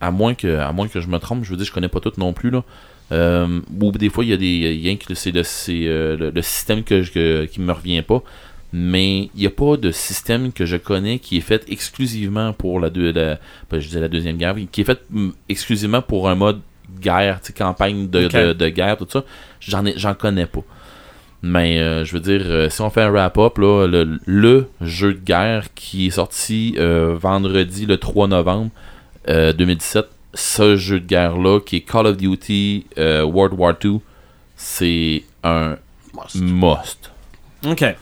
à moins que à moins que je me trompe, je veux dire je connais pas tout non plus là. Euh, ou des fois il y a des rien que c'est le euh, le, le système que, je- que- qui me revient pas, mais il n'y a pas de système que je connais qui est fait exclusivement pour la deux la, ben, je la deuxième guerre, qui est fait mm, exclusivement pour un mode guerre, campagne de, Ok. de, de guerre tout ça. J'en ai j'en connais pas. Mais euh, je veux dire, euh, si on fait un wrap-up, là, le, le jeu de guerre qui est sorti euh, vendredi le 3 novembre euh, 2017, ce jeu de guerre-là, qui est Call of Duty euh, World War II, c'est un Must. must. Ok. Fait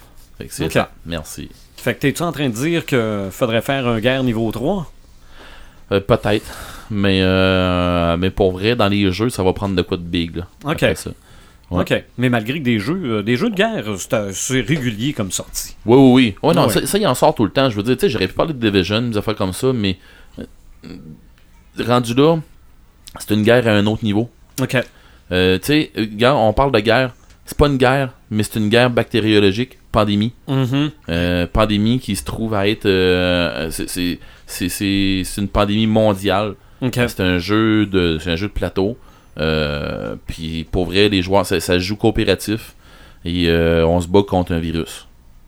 que c'est Ok. ça. Merci. Fait que t'es-tu en train de dire que faudrait faire un guerre niveau 3 Euh, Peut-être. Mais, euh, mais pour vrai, dans les jeux, ça va prendre de quoi de big. Là, Ok. après ça. Ouais. Ok. Mais malgré que des jeux, euh, des jeux de guerre, c'est euh, c'est régulier comme sortie. Oui, oui, oui. Ouais, non, Ouais. Ça, ça, il en sort tout le temps. Je veux dire, tu sais, j'aurais pu parler de Division, des affaires comme ça, mais euh, rendu là, c'est une guerre à un autre niveau. Ok. Euh, tu sais, on parle de guerre. C'est pas une guerre, mais c'est une guerre bactériologique, pandémie. Mhm. Euh, pandémie qui se trouve à être. euh, c'est- une pandémie mondiale. C'est un jeu de c'est un jeu de plateau. Euh, puis pour vrai, les joueurs, ça, se joue coopératif. Et euh, on se bat contre un virus.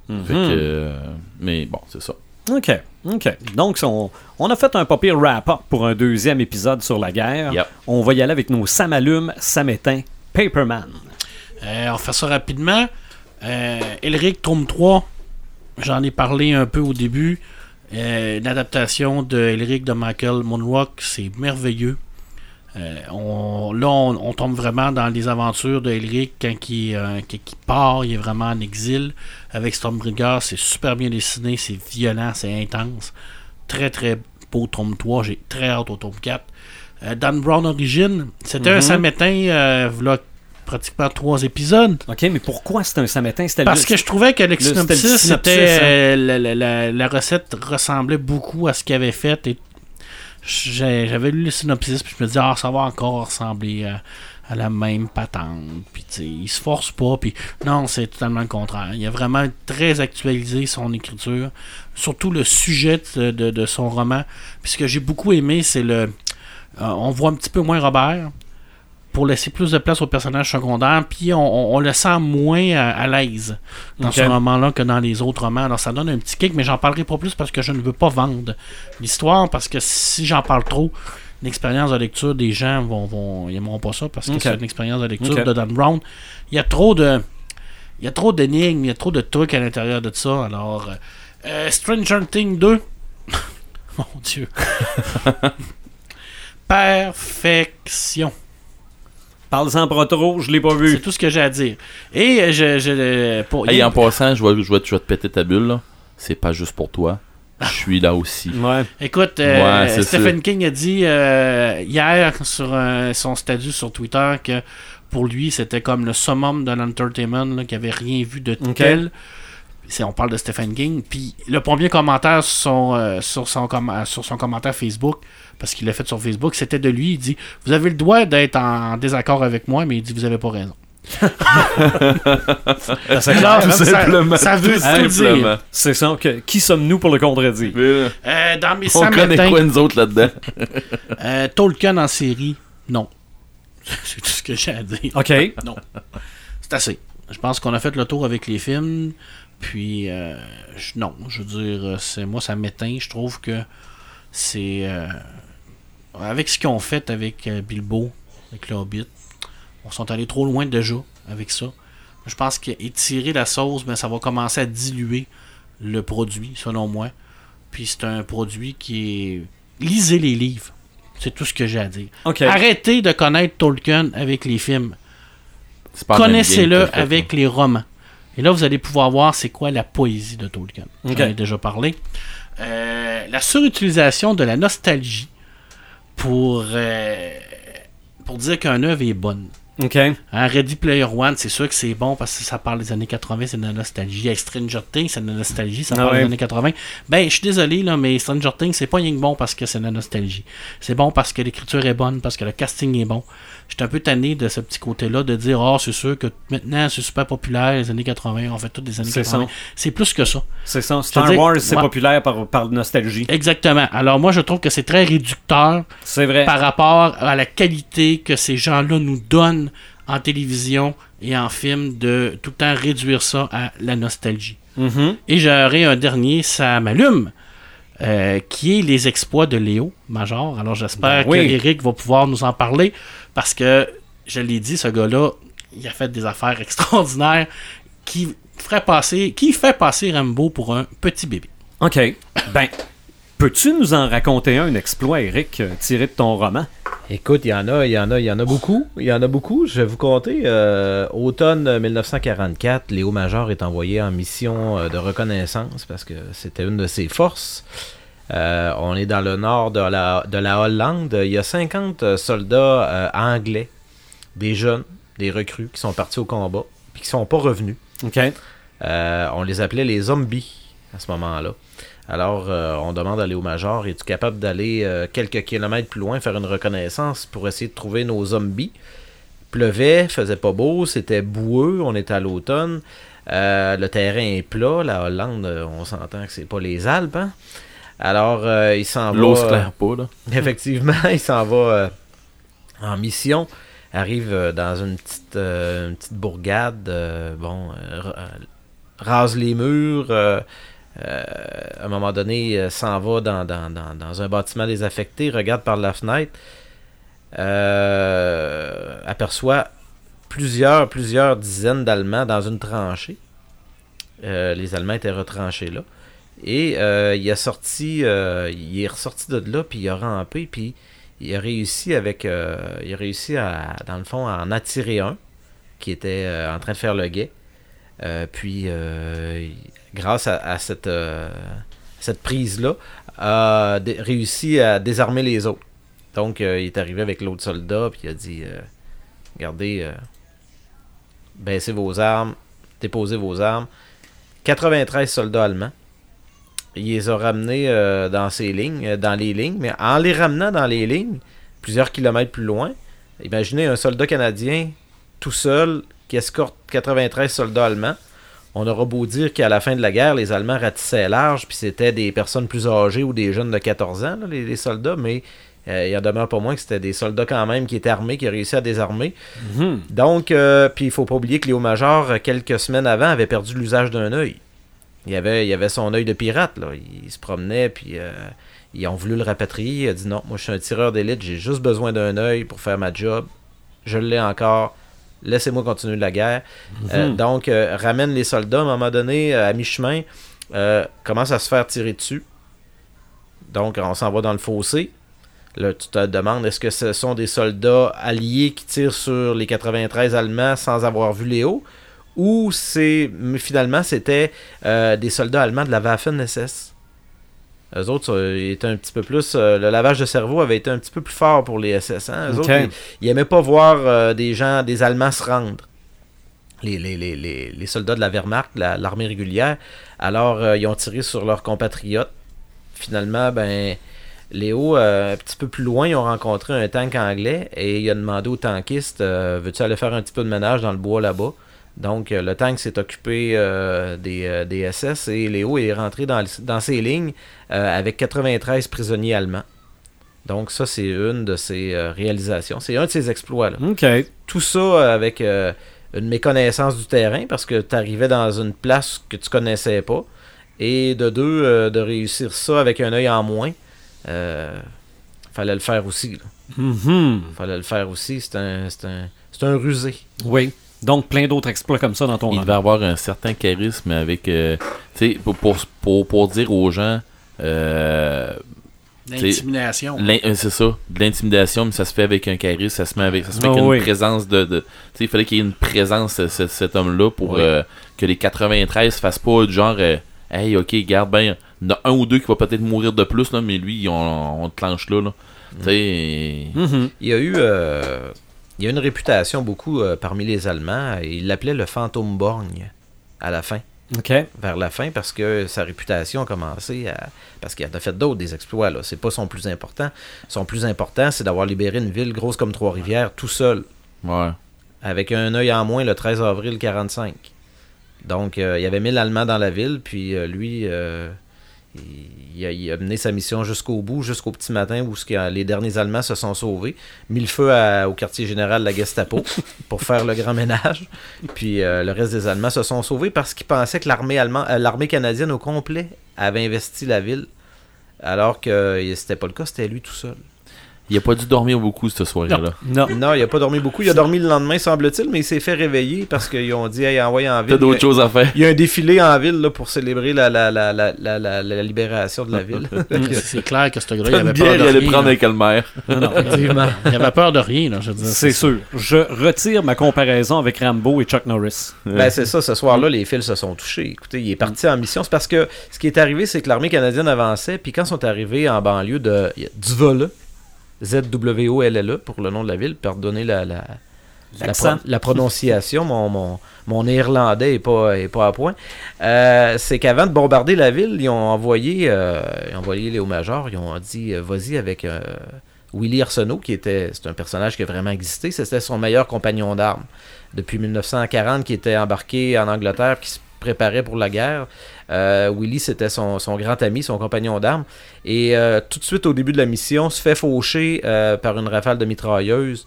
Fait que, Mhm. euh, mais bon, c'est ça. OK. OK. Donc, on, on a fait un papier wrap-up pour un deuxième épisode sur la guerre. Yep. On va y aller avec nos Samalume, Samétain, Paperman. Euh, on fait ça rapidement. Euh, Elric Tome 3, j'en ai parlé un peu au début. Euh, une adaptation de Elric de Michael Monrock, c'est merveilleux. Euh, on, là, on, on tombe vraiment dans les aventures de Elric quand il, euh, quand il part, il est vraiment en exil. Avec Stormbringer, c'est super bien dessiné, c'est violent, c'est intense. Très très beau tome 3, j'ai très hâte au tome 4. Euh, Dan Brown Origin, c'était un Mhm. euh, v'là pratiquement trois épisodes. OK, mais pourquoi c'est un Samétain? C'était Parce le- que je trouvais que le c'était synopsis, c'était hein. la, la- recette ressemblait beaucoup à ce qu'il avait fait et j'avais lu le synopsis puis je me disais ah ça va encore ressembler à, à la même patente puis tu il se force pas non c'est totalement le contraire. Il a vraiment très actualisé son écriture surtout le sujet de son roman. Puis ce que j'ai beaucoup aimé c'est le euh, on voit un petit peu moins Robert pour laisser plus de place aux personnages secondaires, puis on, le sent moins à, à l'aise dans ce roman-là que dans les autres romans. Alors ça donne un petit kick, mais j'en parlerai pas plus parce que je ne veux pas vendre l'histoire, parce que si j'en parle trop, l'expérience de lecture des gens vont, vont ils aimeront pas ça, parce que c'est une expérience de lecture de Dan Brown. Il y a trop de il y a trop d'énigmes, il y a trop de trucs à l'intérieur de ça. Alors, euh, euh, Stranger Things 2, (laughs) mon Dieu. (laughs) Perfection. Parle-en pas trop, je l'ai pas C'est vu. tout ce que j'ai à dire. Et euh, je, je euh, pour, Hey, en passant, je vais, je, vais, je vais te péter ta bulle. là. C'est pas juste pour toi. Je suis là aussi. (laughs) Ouais. écoute, euh, Ouais, c'est Stephen King a dit euh, hier sur euh, son statut sur Twitter que pour lui c'était comme le summum de l'entertainment, qu'il avait rien vu de tel. C'est- on parle de Stephen King. Puis le premier commentaire sur son, euh, sur son, com- sur son commentaire Facebook, parce qu'il l'a fait sur Facebook, c'était de lui. Il dit Vous avez le droit d'être en désaccord avec moi, mais il dit Vous avez pas raison. C'est Là, clair. Tout ça- simplement. ça veut tout tout dire. simplement. C'est ça. que- qui sommes-nous pour le contredire? Euh, dans mes On 100 connaît matins, quoi, nous autres, là-dedans? (laughs) euh, Tolkien en série, non. (laughs) C'est tout ce que j'ai à dire. OK. Non. C'est assez. Je pense qu'on a fait le tour avec les films. Puis, euh, je- non, je veux dire, euh, c'est, moi, ça m'éteint. Je trouve que c'est. euh, avec ce qu'ils ont fait avec euh, Bilbo, avec le Hobbit, on sont allés trop loin déjà avec ça. Je pense qu'étirer la sauce, ben, ça va commencer à diluer le produit, selon moi. Puis, c'est un produit qui est. Lisez les livres. C'est tout ce que j'ai à dire. Arrêtez de connaître Tolkien avec les films connaissez-le avec les romans. Et là, vous allez pouvoir voir c'est quoi la poésie de Tolkien. J'en Ok. ai déjà parlé. Euh, la surutilisation de la nostalgie pour, euh, pour dire qu'un œuvre est bonne. OK. Hein, Ready Player One, c'est sûr que c'est bon parce que ça parle des années 80, c'est de la nostalgie. Stranger Things, c'est de la nostalgie, ça Ah parle ouais. des années 80. Ben, je suis désolé, là, mais Stranger Things, c'est pas rien que bon parce que c'est de la nostalgie. C'est bon parce que l'écriture est bonne, parce que le casting est bon. J'étais un peu tanné de ce petit côté-là, de dire, oh, c'est sûr que maintenant, c'est super populaire, les années 80, on fait toutes des années C'est 80. ça. C'est plus que ça. C'est ça. Star Wars, c'est ouais. populaire par, par nostalgie. Exactement. Alors, moi, je trouve que c'est très réducteur C'est vrai. par rapport à la qualité que ces gens-là nous donnent en télévision et en film de tout le temps réduire ça à la nostalgie. Mhm. Et j'aurai un dernier, ça m'allume, euh, qui est les exploits de Léo Major. Alors j'espère Ben oui. que Eric va pouvoir nous en parler parce que, je l'ai dit, ce gars-là, il a fait des affaires (laughs) extraordinaires qui ferait passer, qui fait passer Rambo pour un petit bébé. OK. Ben, peux-tu nous en raconter un, un exploit, Eric, euh, tiré de ton roman? Écoute, il y en a, il y en a, il y en a beaucoup. Il y en a beaucoup. Je vais vous compter. euh, automne 1944, Léo Major est envoyé en mission euh, de reconnaissance parce que c'était une de ses forces. Euh, on est dans le nord de la, de la Hollande. Il y a 50 soldats euh, anglais, des jeunes, des recrues qui sont partis au combat puis qui sont pas revenus. Euh, on les appelait les zombies à ce moment-là. Alors, euh, on demande à Léo Major, es-tu capable d'aller euh, quelques kilomètres plus loin faire une reconnaissance pour essayer de trouver nos zombies? Pleuvait, faisait pas beau, c'était boueux, on était à l'automne. Euh, le terrain est plat, la Hollande, euh, on s'entend que c'est pas les Alpes. hein? Alors, euh, il s'en va. L'eau se euh, claire pas, là. (laughs) Effectivement, il s'en va euh, en mission. Arrive euh, dans une petite, euh, une petite bourgade. euh, bon, euh, ra- euh, rase les murs. euh, euh, à un moment donné, euh, s'en va dans, dans- dans- dans un bâtiment désaffecté. Regarde par la fenêtre. euh, aperçoit plusieurs, plusieurs dizaines d'Allemands dans une tranchée. Euh, les Allemands étaient retranchés là. Et euh, il a sorti, euh, il est ressorti de là, puis il a rampé, puis il a réussi avec, euh, il a réussi à, dans le fond, à en attirer un qui était en train de faire le guet. Puis, grâce à, cette, prise-là, a réussi à désarmer les autres. Donc, il est arrivé avec l'autre soldat, puis il a dit, regardez, baissez vos armes, déposez vos armes. 93 soldats allemands. Il les a ramenés euh, dans ses lignes, euh, dans les lignes, mais en les ramenant dans les lignes, plusieurs kilomètres plus loin, imaginez un soldat canadien tout seul qui escorte 93 soldats allemands. On aura beau dire qu'à la fin de la guerre, les Allemands ratissaient large, puis c'était des personnes plus âgées ou des jeunes de 14 ans, là, les, les soldats, mais euh, il en demeure pas moins que c'était des soldats quand même qui étaient armés, qui ont réussi à désarmer. Mhm. Donc, euh, puis il faut pas oublier que Léo Major, euh, quelques semaines avant, avait perdu l'usage d'un œil. Il avait, il avait son œil de pirate, là. Il se promenait, puis euh, ils ont voulu le rapatrier. Il a dit non, moi je suis un tireur d'élite, j'ai juste besoin d'un œil pour faire ma job. Je l'ai encore. Laissez-moi continuer la guerre. Euh, donc, euh, ramène les soldats à un moment donné, à mi-chemin, commence à se faire tirer dessus. Donc, on s'en va dans le fossé. Là, tu te demandes, est-ce que ce sont des soldats alliés qui tirent sur les 93 Allemands sans avoir vu Léo? Ou c'est mais finalement, c'était euh, des soldats allemands de la Waffen-SS Eux autres, ils étaient un petit peu plus. euh, le lavage de cerveau avait été un petit peu plus fort pour les SS. Hein? Eux autres, ils, ils aimaient pas voir euh, des gens, des Allemands se rendre. Les, les, les, les, les soldats de la Wehrmacht, la- l'armée régulière. Alors, euh, ils ont tiré sur leurs compatriotes. Finalement, ben, Léo, euh, un petit peu plus loin, ils ont rencontré un tank anglais et il a demandé au tankiste euh, Veux-tu aller faire un petit peu de ménage dans le bois là-bas? Donc, euh, le tank s'est occupé euh, des, euh, des SS et Léo est rentré dans, ses lignes euh, avec 93 prisonniers allemands. Donc, ça, c'est une de ses euh, réalisations. C'est un de ses exploits. là tout ça euh, avec euh, une méconnaissance du terrain parce que tu arrivais dans une place que tu connaissais pas. Et de deux, euh, de réussir ça avec un œil en moins, euh, fallait le faire aussi. là. Mhm. Fallait le faire aussi. C'est un, un rusé. Oui. Donc, plein d'autres exploits comme ça dans ton Il rang. devait avoir un certain charisme avec. euh, tu sais, pour, pour, pour, pour dire aux gens. euh, L'intimidation. l'in- euh, c'est ça, de l'intimidation, mais ça se fait avec un charisme, ça se met avec, ça se fait Ah avec une oui. présence de. de tu sais, il fallait qu'il y ait une présence, ce- ce- cet homme-là, pour Oui. euh, que les 93 fassent pas du genre. euh, hey, ok, garde ben, il y en a un ou deux qui va peut-être mourir de plus, là, mais lui, on, on te clenche là. là. Tu sais. Mhm. Il y a eu euh, il y a une réputation beaucoup euh, parmi les Allemands. Ils l'appelaient le fantôme borgne à la fin. OK. vers la fin parce que sa réputation a commencé à. Parce qu'il en a fait d'autres des exploits, là. C'est pas son plus important. Son plus important, c'est d'avoir libéré une ville grosse comme Trois-Rivières tout seul, Ouais. avec un œil en moins le 13 avril 45. Donc, euh, il y avait 1000 Allemands dans la ville, puis euh, lui, euh, il, a, il a mené sa mission jusqu'au bout, jusqu'au petit matin où que- les derniers Allemands se sont sauvés, mis le feu à- au quartier général de la Gestapo (laughs) pour faire le grand ménage. Puis euh, le reste des Allemands se sont sauvés parce qu'ils pensaient que l'armée allemande, euh, l'armée canadienne au complet avait investi la ville, alors que euh, c'était pas le cas, c'était lui tout seul. Il a pas dû dormir beaucoup cette soirée-là. Non. Non, il a pas dormi beaucoup. Il a dormi le lendemain, semble-t-il, mais il s'est fait réveiller parce qu'ils ont dit, hey, envoyez en ville. T'as d'autres choses à faire. Il y a un défilé en ville là, pour célébrer la, la, la, la, la, la- la libération de la ville. (laughs) C'est- C'est clair que ce gars-là, il avait bière, peur il de allait rien. prendre là. avec Elmer. (laughs) Effectivement. Il avait peur de rien, là, je veux dire. C'est sûr. Je retire ma comparaison avec Rambo et Chuck Norris. Ben, c'est ça, ce soir-là, les fils se sont touchés. Écoutez, il est parti en mission. C'est parce que ce qui est arrivé, c'est que l'armée canadienne avançait, puis quand ils sont arrivés en banlieue de Duvolle, Z-W-O-L-L-E, pour le nom de la ville, pardonnez la, la, la, L'accent. pro- la prononciation, mon, mon, mon néerlandais est pas, est pas à point. Euh, c'est qu'avant de bombarder la ville, ils ont envoyé, euh, ils ont envoyé Léo Major, ils ont dit euh, vas-y avec euh, Willy Arsenault, qui était c'est un personnage qui a vraiment existé, c'était son meilleur compagnon d'armes. Depuis 1940, qui était embarqué en Angleterre, qui se préparait pour la guerre. Euh, Willy, c'était son, son grand ami, son compagnon d'armes. Et euh, tout de suite au début de la mission, se fait faucher euh, par une rafale de mitrailleuse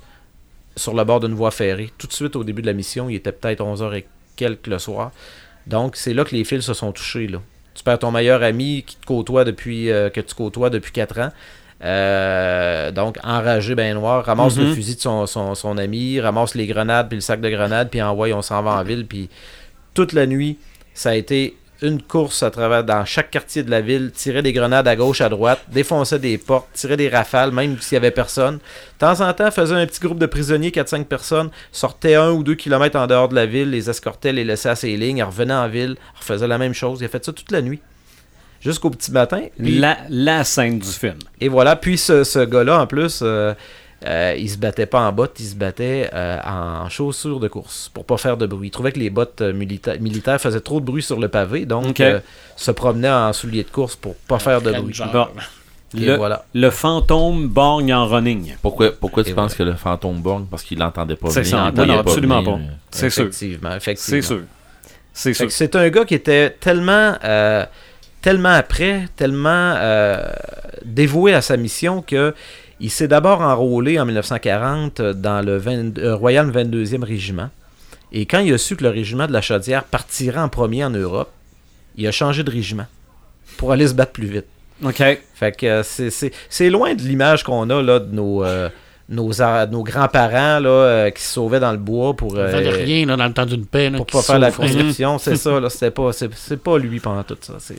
sur le bord d'une voie ferrée. Tout de suite au début de la mission, il était peut-être 11h et quelques le soir. Donc c'est là que les fils se sont touchés. Là. Tu perds ton meilleur ami qui te côtoie depuis, euh, que tu côtoies depuis 4 ans. Euh, donc enragé ben noir, ramasse Mhm. le fusil de son, son, son ami, ramasse les grenades puis le sac de grenades puis envoie, on s'en va en ville puis toute la nuit, ça a été une course à travers dans chaque quartier de la ville, tirer des grenades à gauche, à droite, défoncer des portes, tirer des rafales, même s'il y avait personne. De temps en temps, faisait un petit groupe de prisonniers, 4-5 personnes, sortait un ou deux kilomètres en dehors de la ville, les escortait, les laissait à ses lignes, revenait en ville, refaisait la même chose. Il a fait ça toute la nuit. Jusqu'au petit matin. Puis- La, la scène du film. et voilà, puis ce, ce gars-là, en plus, euh, euh, il se battait pas en bottes, il se battait euh, en chaussures de course pour pas faire de bruit. Il trouvait que les bottes euh, milita- militaires faisaient trop de bruit sur le pavé, donc Ok. euh, se promenait en souliers de course pour pas faire de bruit. Bon. Le, voilà. le fantôme borgne en running. Pourquoi, pourquoi tu penses que le fantôme borgne? Parce qu'il l'entendait pas C'est venir, ça. il Non, absolument pas. C'est sûr. Effectivement, effectivement. C'est sûr. C'est un gars qui était tellement, euh, tellement après, tellement euh, dévoué à sa mission que il s'est d'abord enrôlé en 1940 dans le 20 euh, Royal 22e Régiment. Et quand il a su que le régiment de la Chaudière partirait en premier en Europe, il a changé de régiment pour aller se battre plus vite. OK. Fait que euh, c'est- c'est c'est loin de l'image qu'on a là, de nos, euh, nos, a- nos grands-parents là, euh, qui se sauvaient dans le bois pour, fait de euh, rien là, dans le temps d'une paix. là, pour pas faire la conscription, c'est (laughs) ça, là, c'était pas, c'est, c'est pas lui pendant tout ça, c'est,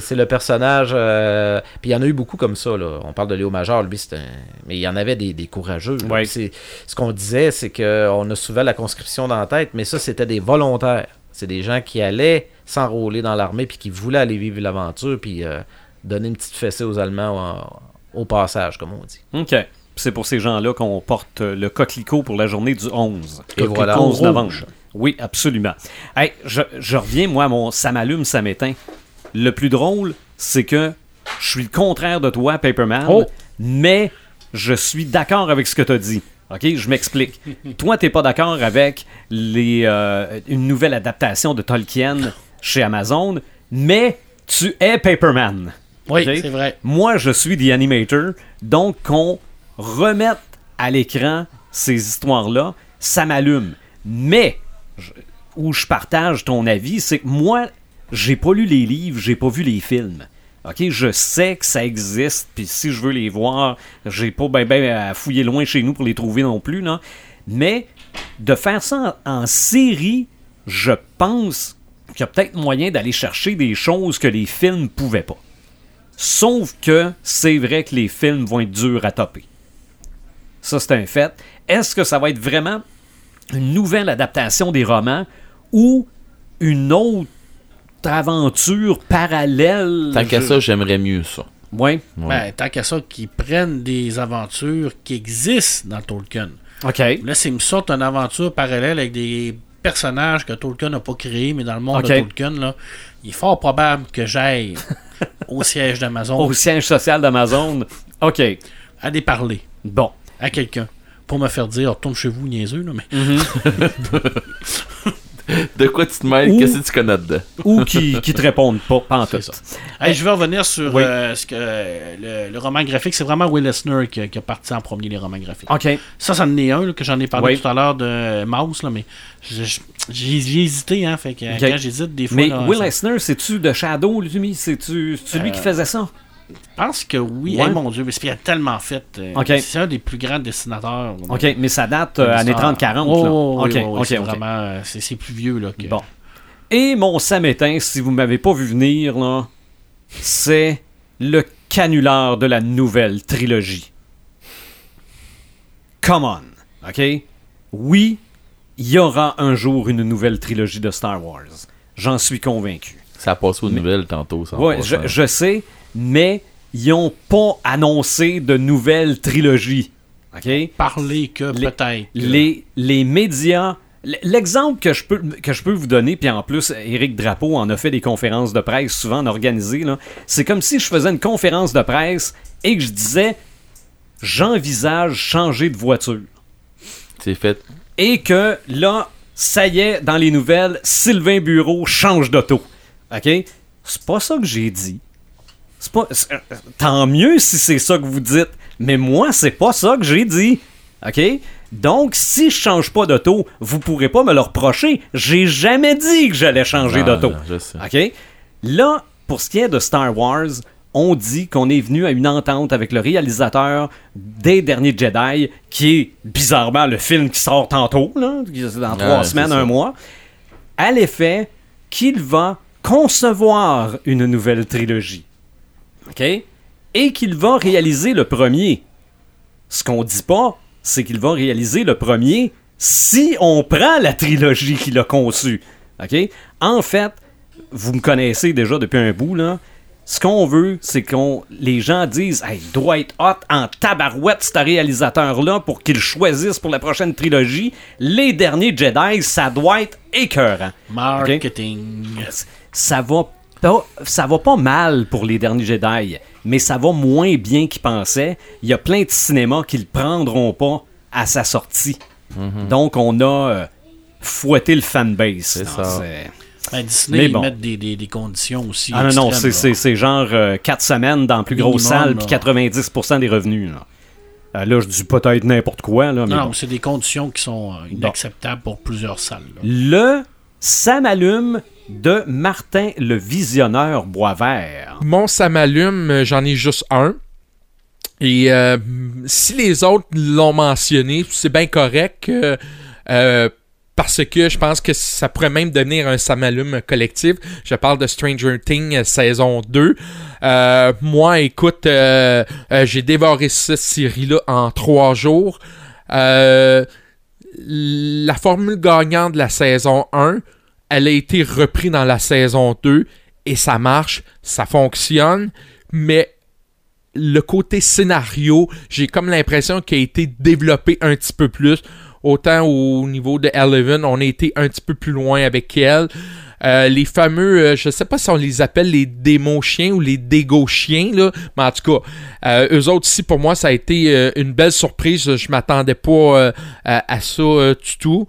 c'est, le personnage, euh, puis il y en a eu beaucoup comme ça, là, on parle de Léo Major, lui, c'est un, mais il y en avait des, des courageux. Ouais. Ce qu'on disait, c'est qu'on a souvent la conscription dans la tête, mais ça, c'était des volontaires, c'est des gens qui allaient s'enrôler dans l'armée, puis qui voulaient aller vivre l'aventure, puis euh, donner une petite fessée aux Allemands au, au passage, comme on dit. OK. C'est pour ces gens-là qu'on porte euh, le coquelicot pour la journée du 11. Et Coquelicot voilà. 11 Rouge. novembre. Oui, absolument. Hey, je, je reviens, moi, à mon ça m'allume, ça m'éteint. Le plus drôle, c'est que je suis le contraire de toi, Paperman, Oh. mais je suis d'accord avec ce que tu as dit. OK, je m'explique. (laughs) Toi, t'es pas d'accord avec les, euh, une nouvelle adaptation de Tolkien chez Amazon, mais tu es Paperman. Oui, c'est vrai. Moi, je suis The Animator, donc qu'on remette à l'écran ces histoires-là, ça m'allume. Mais, je- où je partage ton avis, c'est que moi, j'ai pas lu les livres, j'ai pas vu les films. OK, je sais que ça existe, puis si je veux les voir, j'ai pas ben ben à fouiller loin chez nous pour les trouver non plus, là. Mais de faire ça en, en série, je pense qu'il y a peut-être moyen d'aller chercher des choses que les films pouvaient pas. Sauf que c'est vrai que les films vont être durs à topper. Ça, c'est un fait. Est-ce que ça va être vraiment une nouvelle adaptation des romans ou une autre aventure parallèle? Tant qu'à ça, j'aimerais mieux ça. Ouais. Ouais. Ben, tant qu'à ça, qu'ils prennent des aventures qui existent dans Tolkien. OK. Là, s'ils me sortent une aventure parallèle avec des personnages que Tolkien n'a pas créés, mais dans le monde de Tolkien, là, il est fort probable que j'aille (laughs) au siège d'Amazon Au siège social d'Amazon. OK. à des parler Bon. à quelqu'un pour me faire dire retourne chez vous, niaiseux, là, mais (laughs) De quoi tu te mêles? Qu'est-ce que tu connais dedans? Ou qui, qui te répondent pas, pas en tout. Ça. Hey, je vais revenir sur Oui. euh, ce que, euh, le, le roman graphique. C'est vraiment Will Eisner qui, a- qui a parti en premier les romans graphiques. OK. Ça, ça en est un là, que j'en ai parlé Oui. tout à l'heure de Mouse, là, mais j'ai hésité, hein, fait que quand j'hésite, des fois, Mais là, Will ça- Eisner, c'est-tu de Shadow, lui? C'est-tu c'est lui qui Euh, faisait ça? Je pense que oui. Ouais. Eh, mon Dieu, mais c'est qu'il a tellement fait. euh. C'est un des plus grands dessinateurs. là, OK, mais ça date euh, de années l'histoire. 30-40. Oh, là. oui, OK, oui, oui, OK, c'est vraiment. euh, plus vieux, là. Que... Bon. Et mon samétain, si vous m'avez pas vu venir, là, c'est le canular de la nouvelle trilogie. Come on, OK? Oui, il y aura un jour une nouvelle trilogie de Star Wars. J'en suis convaincu. Ça a passé aux nouvelles tantôt. Ça, Ouais, je, je sais, mais ils ont pas annoncé de nouvelle trilogie. OK? Parler que Les- peut-être. les, les médias. L'exemple que je, peux, que je peux vous donner, puis en plus, Éric Drapeau en a fait des conférences de presse souvent organisées, là. c'est comme si je faisais une conférence de presse et que je disais J'envisage changer de voiture. C'est fait. Et que là, ça y est, dans les nouvelles, Sylvain Bureau change d'auto. OK? C'est pas ça que j'ai dit. C'est pas. euh, Tant mieux si c'est ça que vous dites. Mais moi, c'est pas ça que j'ai dit. OK? Donc, si je change pas d'auto, vous pourrez pas me le reprocher. J'ai jamais dit que j'allais changer d'auto. OK? Là, pour ce qui est de Star Wars, on dit qu'on est venu à une entente avec le réalisateur des derniers Jedi, qui est bizarrement le film qui sort tantôt, là, dans trois Ouais, semaines, un mois, à l'effet qu'il va concevoir une nouvelle trilogie. OK? Et qu'il va réaliser le premier. Ce qu'on dit pas, c'est qu'il va réaliser le premier si on prend la trilogie qu'il a conçue. OK? En fait, vous me connaissez déjà depuis un bout, là. Ce qu'on veut, c'est qu'on les gens disent Hey, il doit être hot en tabarouette, ce réalisateur-là, pour qu'il choisisse pour la prochaine trilogie. Les derniers Jedi, ça doit être écœurant. Marketing. Ça va pas, ça va pas mal pour les derniers Jedi, mais ça va moins bien qu'ils pensaient. Il y a plein de cinémas qui le prendront pas à sa sortie. Donc, on a euh, fouetté le fanbase. C'est Non, ça. c'est- Ben, Disney, Mais ils mettent des, des, des conditions aussi. Ah non, non, c'est- extrêmes, c'est c'est genre 4 semaines dans la plus grosse salle, puis 90% des revenus. Là. Euh, là, je dis peut-être n'importe quoi, là, mais. Non, bon. c'est des conditions qui sont euh, inacceptables pour plusieurs salles. là. Le Ça de Martin le Visionneur Boisvert. Mon ça m'allume, euh, j'en ai juste un. Et euh, si les autres l'ont mentionné, c'est bien correct. euh, parce que je pense que ça pourrait même devenir un ça m'allume collectif. Je parle de Stranger Things saison 2. Euh, moi, écoute, j'ai dévoré cette série-là en trois jours. La formule gagnante de la saison 1, elle a été reprise dans la saison 2 et ça marche, ça fonctionne, mais le côté scénario, j'ai comme l'impression qu'il a été développé un petit peu plus. Autant au niveau de Eleven, on a été un petit peu plus loin avec elle. Euh, les fameux, euh, je sais pas si on les appelle les démos-chiens ou les dégo-chiens, là, mais en tout cas, euh, eux autres ici, pour moi, ça a été euh, une belle surprise. Je m'attendais pas à, à ça du tout.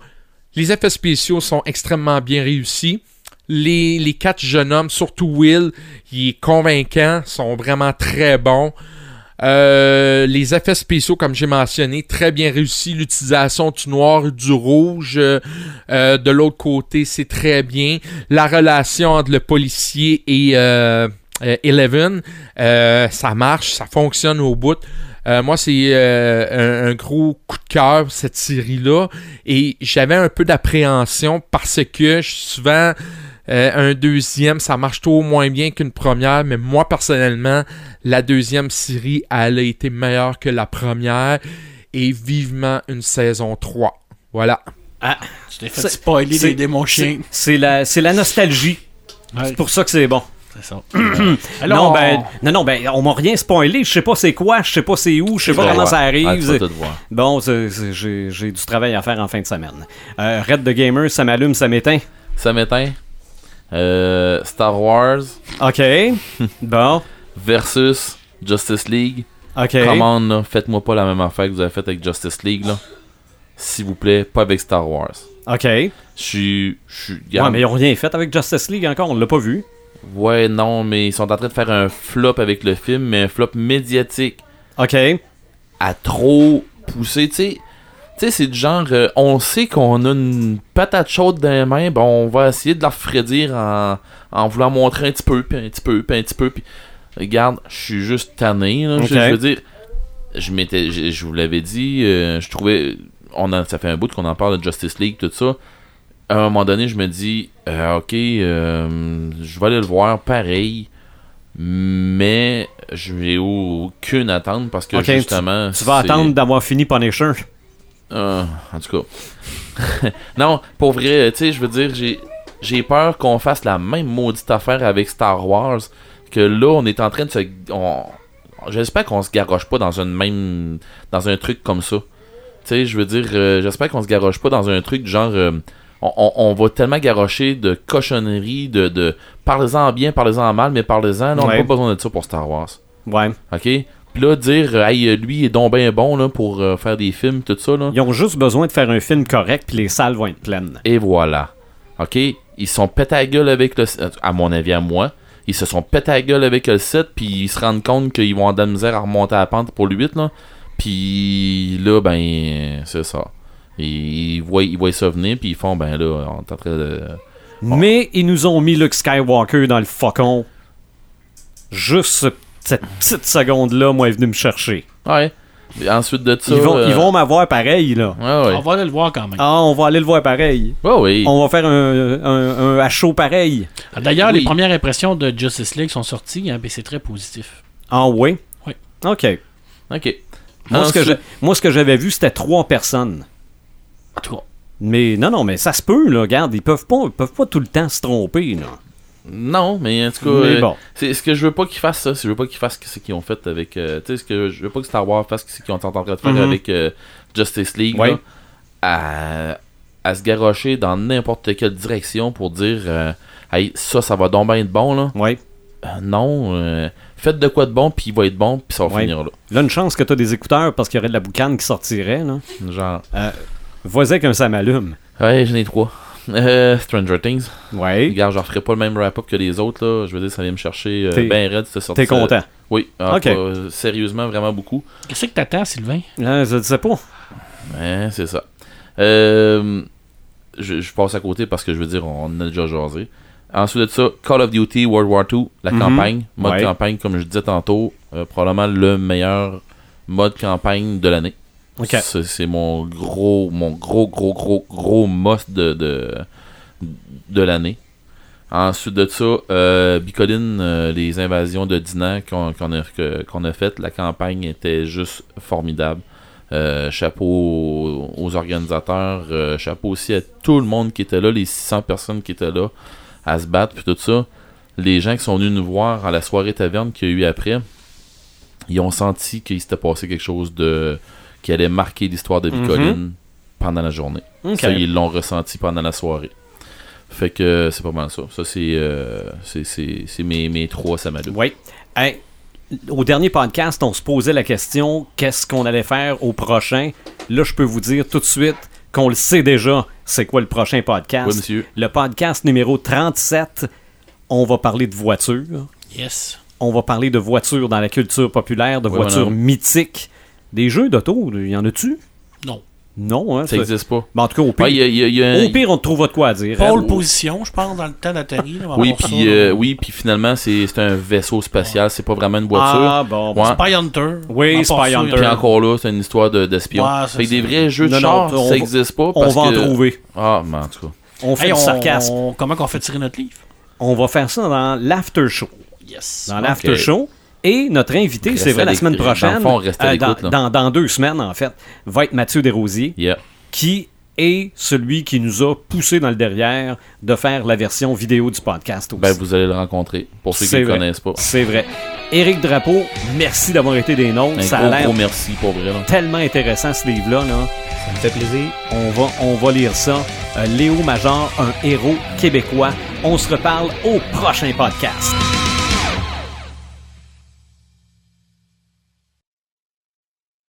Les effets spéciaux sont extrêmement bien réussis. Les, les quatre jeunes hommes, surtout Will, il est convaincant, sont vraiment très bons. Euh, les effets spéciaux, comme j'ai mentionné, très bien réussi. L'utilisation du noir du rouge euh, euh, de l'autre côté, c'est très bien. La relation entre le policier et euh, euh, Eleven, ça marche, ça fonctionne au bout. Euh, moi, c'est euh, un, un gros coup de cœur, cette série-là. Et j'avais un peu d'appréhension parce que je suis souvent euh, un deuxième, ça marche trop moins bien qu'une première, mais moi personnellement, la deuxième série, elle a été meilleure que la première et vivement une saison 3. Voilà. Ah, Tu t'es fait C'est- spoiler c'est- des démons chiens. c'est la, c'est la nostalgie. Ouais, C'est pour ça que c'est bon. c'est ça. (clears throat) non, ben, non, non, ben, on m'a rien spoilé. Je sais pas c'est quoi, je sais pas c'est où, je sais pas comment ça arrive. tout. Bon, j'ai du travail à faire en fin de semaine. Euh, Red the Gamer, ça m'allume, ça m'éteint. Ça m'éteint. Euh, Star Wars OK. (laughs) bon. versus Justice League. OK. Comment là, faites-moi pas la même affaire que vous avez faite avec Justice League là. S'il vous plaît, pas avec Star Wars. OK. Ouais, Je suis. regarde, mais ils ont rien fait avec Justice League encore, on l'a pas vu. Ouais, non, mais ils sont en train de faire un flop avec le film, mais un flop médiatique OK. à trop pousser. Tu sais, Tu sais, c'est du genre, euh, on sait qu'on a une patate chaude dans les mains, ben on va essayer de la refroidir en, en voulant montrer un petit peu, puis un petit peu, puis un petit peu, puis regarde, je suis juste tanné, là. Je- veux dire, je m'étais, je, je vous l'avais dit, euh, je trouvais, on a, ça fait un bout qu'on en parle de Justice League, tout ça. À un moment donné, je me dis, euh, ok, euh, je vais aller le voir pareil, mais je n'ai aucune attente parce que justement. Tu vas attendre d'avoir fini Punisher. Euh, en tout cas. (laughs) non, pour vrai, tu sais, je veux dire, j'ai j'ai peur qu'on fasse la même maudite affaire avec Star Wars. Que là, on est en train de se. on- J'espère qu'on se garoche pas dans une même. Dans un truc comme ça. Tu sais, je veux dire, euh, j'espère qu'on se garoche pas dans un truc genre. euh, on, on- on va tellement garocher de cochonneries, de. de parlez-en bien, parlez-en mal, mais parlez-en. On n'a Ouais. pas besoin de ça pour Star Wars. Ouais. OK? Puis là, dire, euh, hey, euh, lui, il est donc bien bon là, pour euh, faire des films, tout ça. Là. Ils ont juste besoin de faire un film correct, puis les salles vont être pleines. Et voilà. OK? Ils sont pétés à gueule avec le À mon avis, à moi. Ils se sont pétés à gueule avec le 7, puis ils se rendent compte qu'ils vont avoir de la misère à remonter à la pente pour le 8, là. Puis là, ben, c'est ça. Ils, voient, ils voient ça venir, puis ils font, ben là, on est en train de. Mais ils nous ont mis Luke Skywalker dans le faucon. Juste cette petite seconde-là, moi, est venu me chercher. Ouais. Et ensuite de ça. ils vont, euh, ils vont m'avoir pareil, là. Ouais, ouais. On va aller le voir quand même. Ah, on va aller le voir pareil. Ouais, oui. On va faire un, un, un chaud pareil. Ah, D'ailleurs, Oui. les premières impressions de Justice League sont sorties, hein, c'est très positif. Ah oui? Oui. OK. OK. Moi, ce que Ensuite- j'ai- moi, ce que j'avais vu, c'était trois personnes. Cas, Mais non, non, mais ça se peut, là. Regarde, ils peuvent pas, ils peuvent pas tout le temps se tromper, là. Non, mais en tout cas, Mais euh, bon. c'est ce que je veux pas qu'ils fassent ça. Je veux pas qu'ils fassent ce qu'ils ont fait avec. euh, tu sais, ce que je veux pas que Star Wars fasse ce qu'ils sont en train de faire Mhm. avec euh, Justice League. Ouais. là, à, à se garrocher dans n'importe quelle direction pour dire, euh, hey, ça, ça va donc bien être bon là. Ouais. Euh, non, faites de quoi de bon, puis il va être bon, puis ça va Ouais. finir là. Là, une chance que t'as des écouteurs parce qu'il y aurait de la boucane qui sortirait, là. Genre, Vas-y qu'un ça m'allume. ouais, j'en ai trois. Euh, Stranger Things. Ouais. Regarde, je referai pas le même wrap-up que les autres là. Je veux dire, ça vient me chercher euh, T'es- ben raide cette sortie. T'es content? Oui, Ok. pas- sérieusement, vraiment beaucoup. qu'est-ce que t'attends, Sylvain? Là, je ne sais pas. Ouais, c'est ça. Euh, je, je passe à côté parce que je veux dire, on en a déjà jasé. Ensuite de ça, Call of Duty World War II, la Mhm. campagne. Mode Ouais. campagne, comme je disais tantôt, euh, probablement le meilleur mode campagne de l'année. OK. C'est mon gros, mon gros, gros, gros, gros must de, de, de l'année. Ensuite de ça, euh, Bicoline, euh, les invasions de Dinan qu'on qu'on a, qu'on a faites, la campagne était juste formidable. Euh, chapeau aux, aux organisateurs, euh, chapeau aussi à tout le monde qui était là, les 600 personnes qui étaient là à se battre, puis tout ça. Les gens qui sont venus nous voir à la soirée taverne qu'il y a eu après, ils ont senti qu'il s'était passé quelque chose de qui allait marquer l'histoire de Bicoline pendant la journée. Ça, ils l'ont ressenti pendant la soirée. Fait que euh, c'est pas mal ça. Ça, c'est euh, c'est- c'est c'est mes, mes trois Samadou. Oui. Hey, au dernier podcast, on se posait la question qu'est-ce qu'on allait faire au prochain? Là, je peux vous dire tout de suite qu'on le sait déjà, c'est quoi le prochain podcast. Oui, monsieur. Le podcast numéro 37, on va parler de voitures. Yes. On va parler de voitures dans la culture populaire, de Oui, voitures madame. mythiques. Des jeux d'auto, il y en a-tu? Non. Non, hein? Ça existe pas. Ben, en tout cas, au pire, Ouais, il y a- il y a- il y a un- au pire, on te trouvera de quoi à dire. Pole hein? position, je pense, dans le temps d'atterrir. va Oui, puis euh, oui, puis finalement, c'est un vaisseau spatial. C'est pas vraiment une voiture. Ah, bon. Ouais. Spy Hunter. Oui, Spy Hunter. Puis encore là, c'est une histoire de- d'espion. Ouais, c'est fait que des vrais jeux de Non, char, on ça va- existe pas. On va en trouver. Ah, mais en tout cas. On fait Hey, du on- sarcasme. on- comment qu'on fait tirer notre livre? On va faire ça dans l'after show. Yes. Dans l'after show. Et notre invité, c'est vrai, la semaine. Dans prochaine, fond, euh, dans, deux semaines en fait, va être Mathieu Desrosiers, Yeah. qui est celui qui nous a poussé dans le derrière de faire la version vidéo du podcast aussi. Ben, vous allez le rencontrer. Pour ceux qui ne connaissent pas. C'est vrai. Éric Drapeau, merci d'avoir été des nôtres. Un Ça a gros, l'air merci pour vrai. là. tellement intéressant ce livre-là. Là. Ça me fait plaisir. On va, on va lire ça. Euh, Léo Major, un héros québécois. On se reparle au prochain podcast.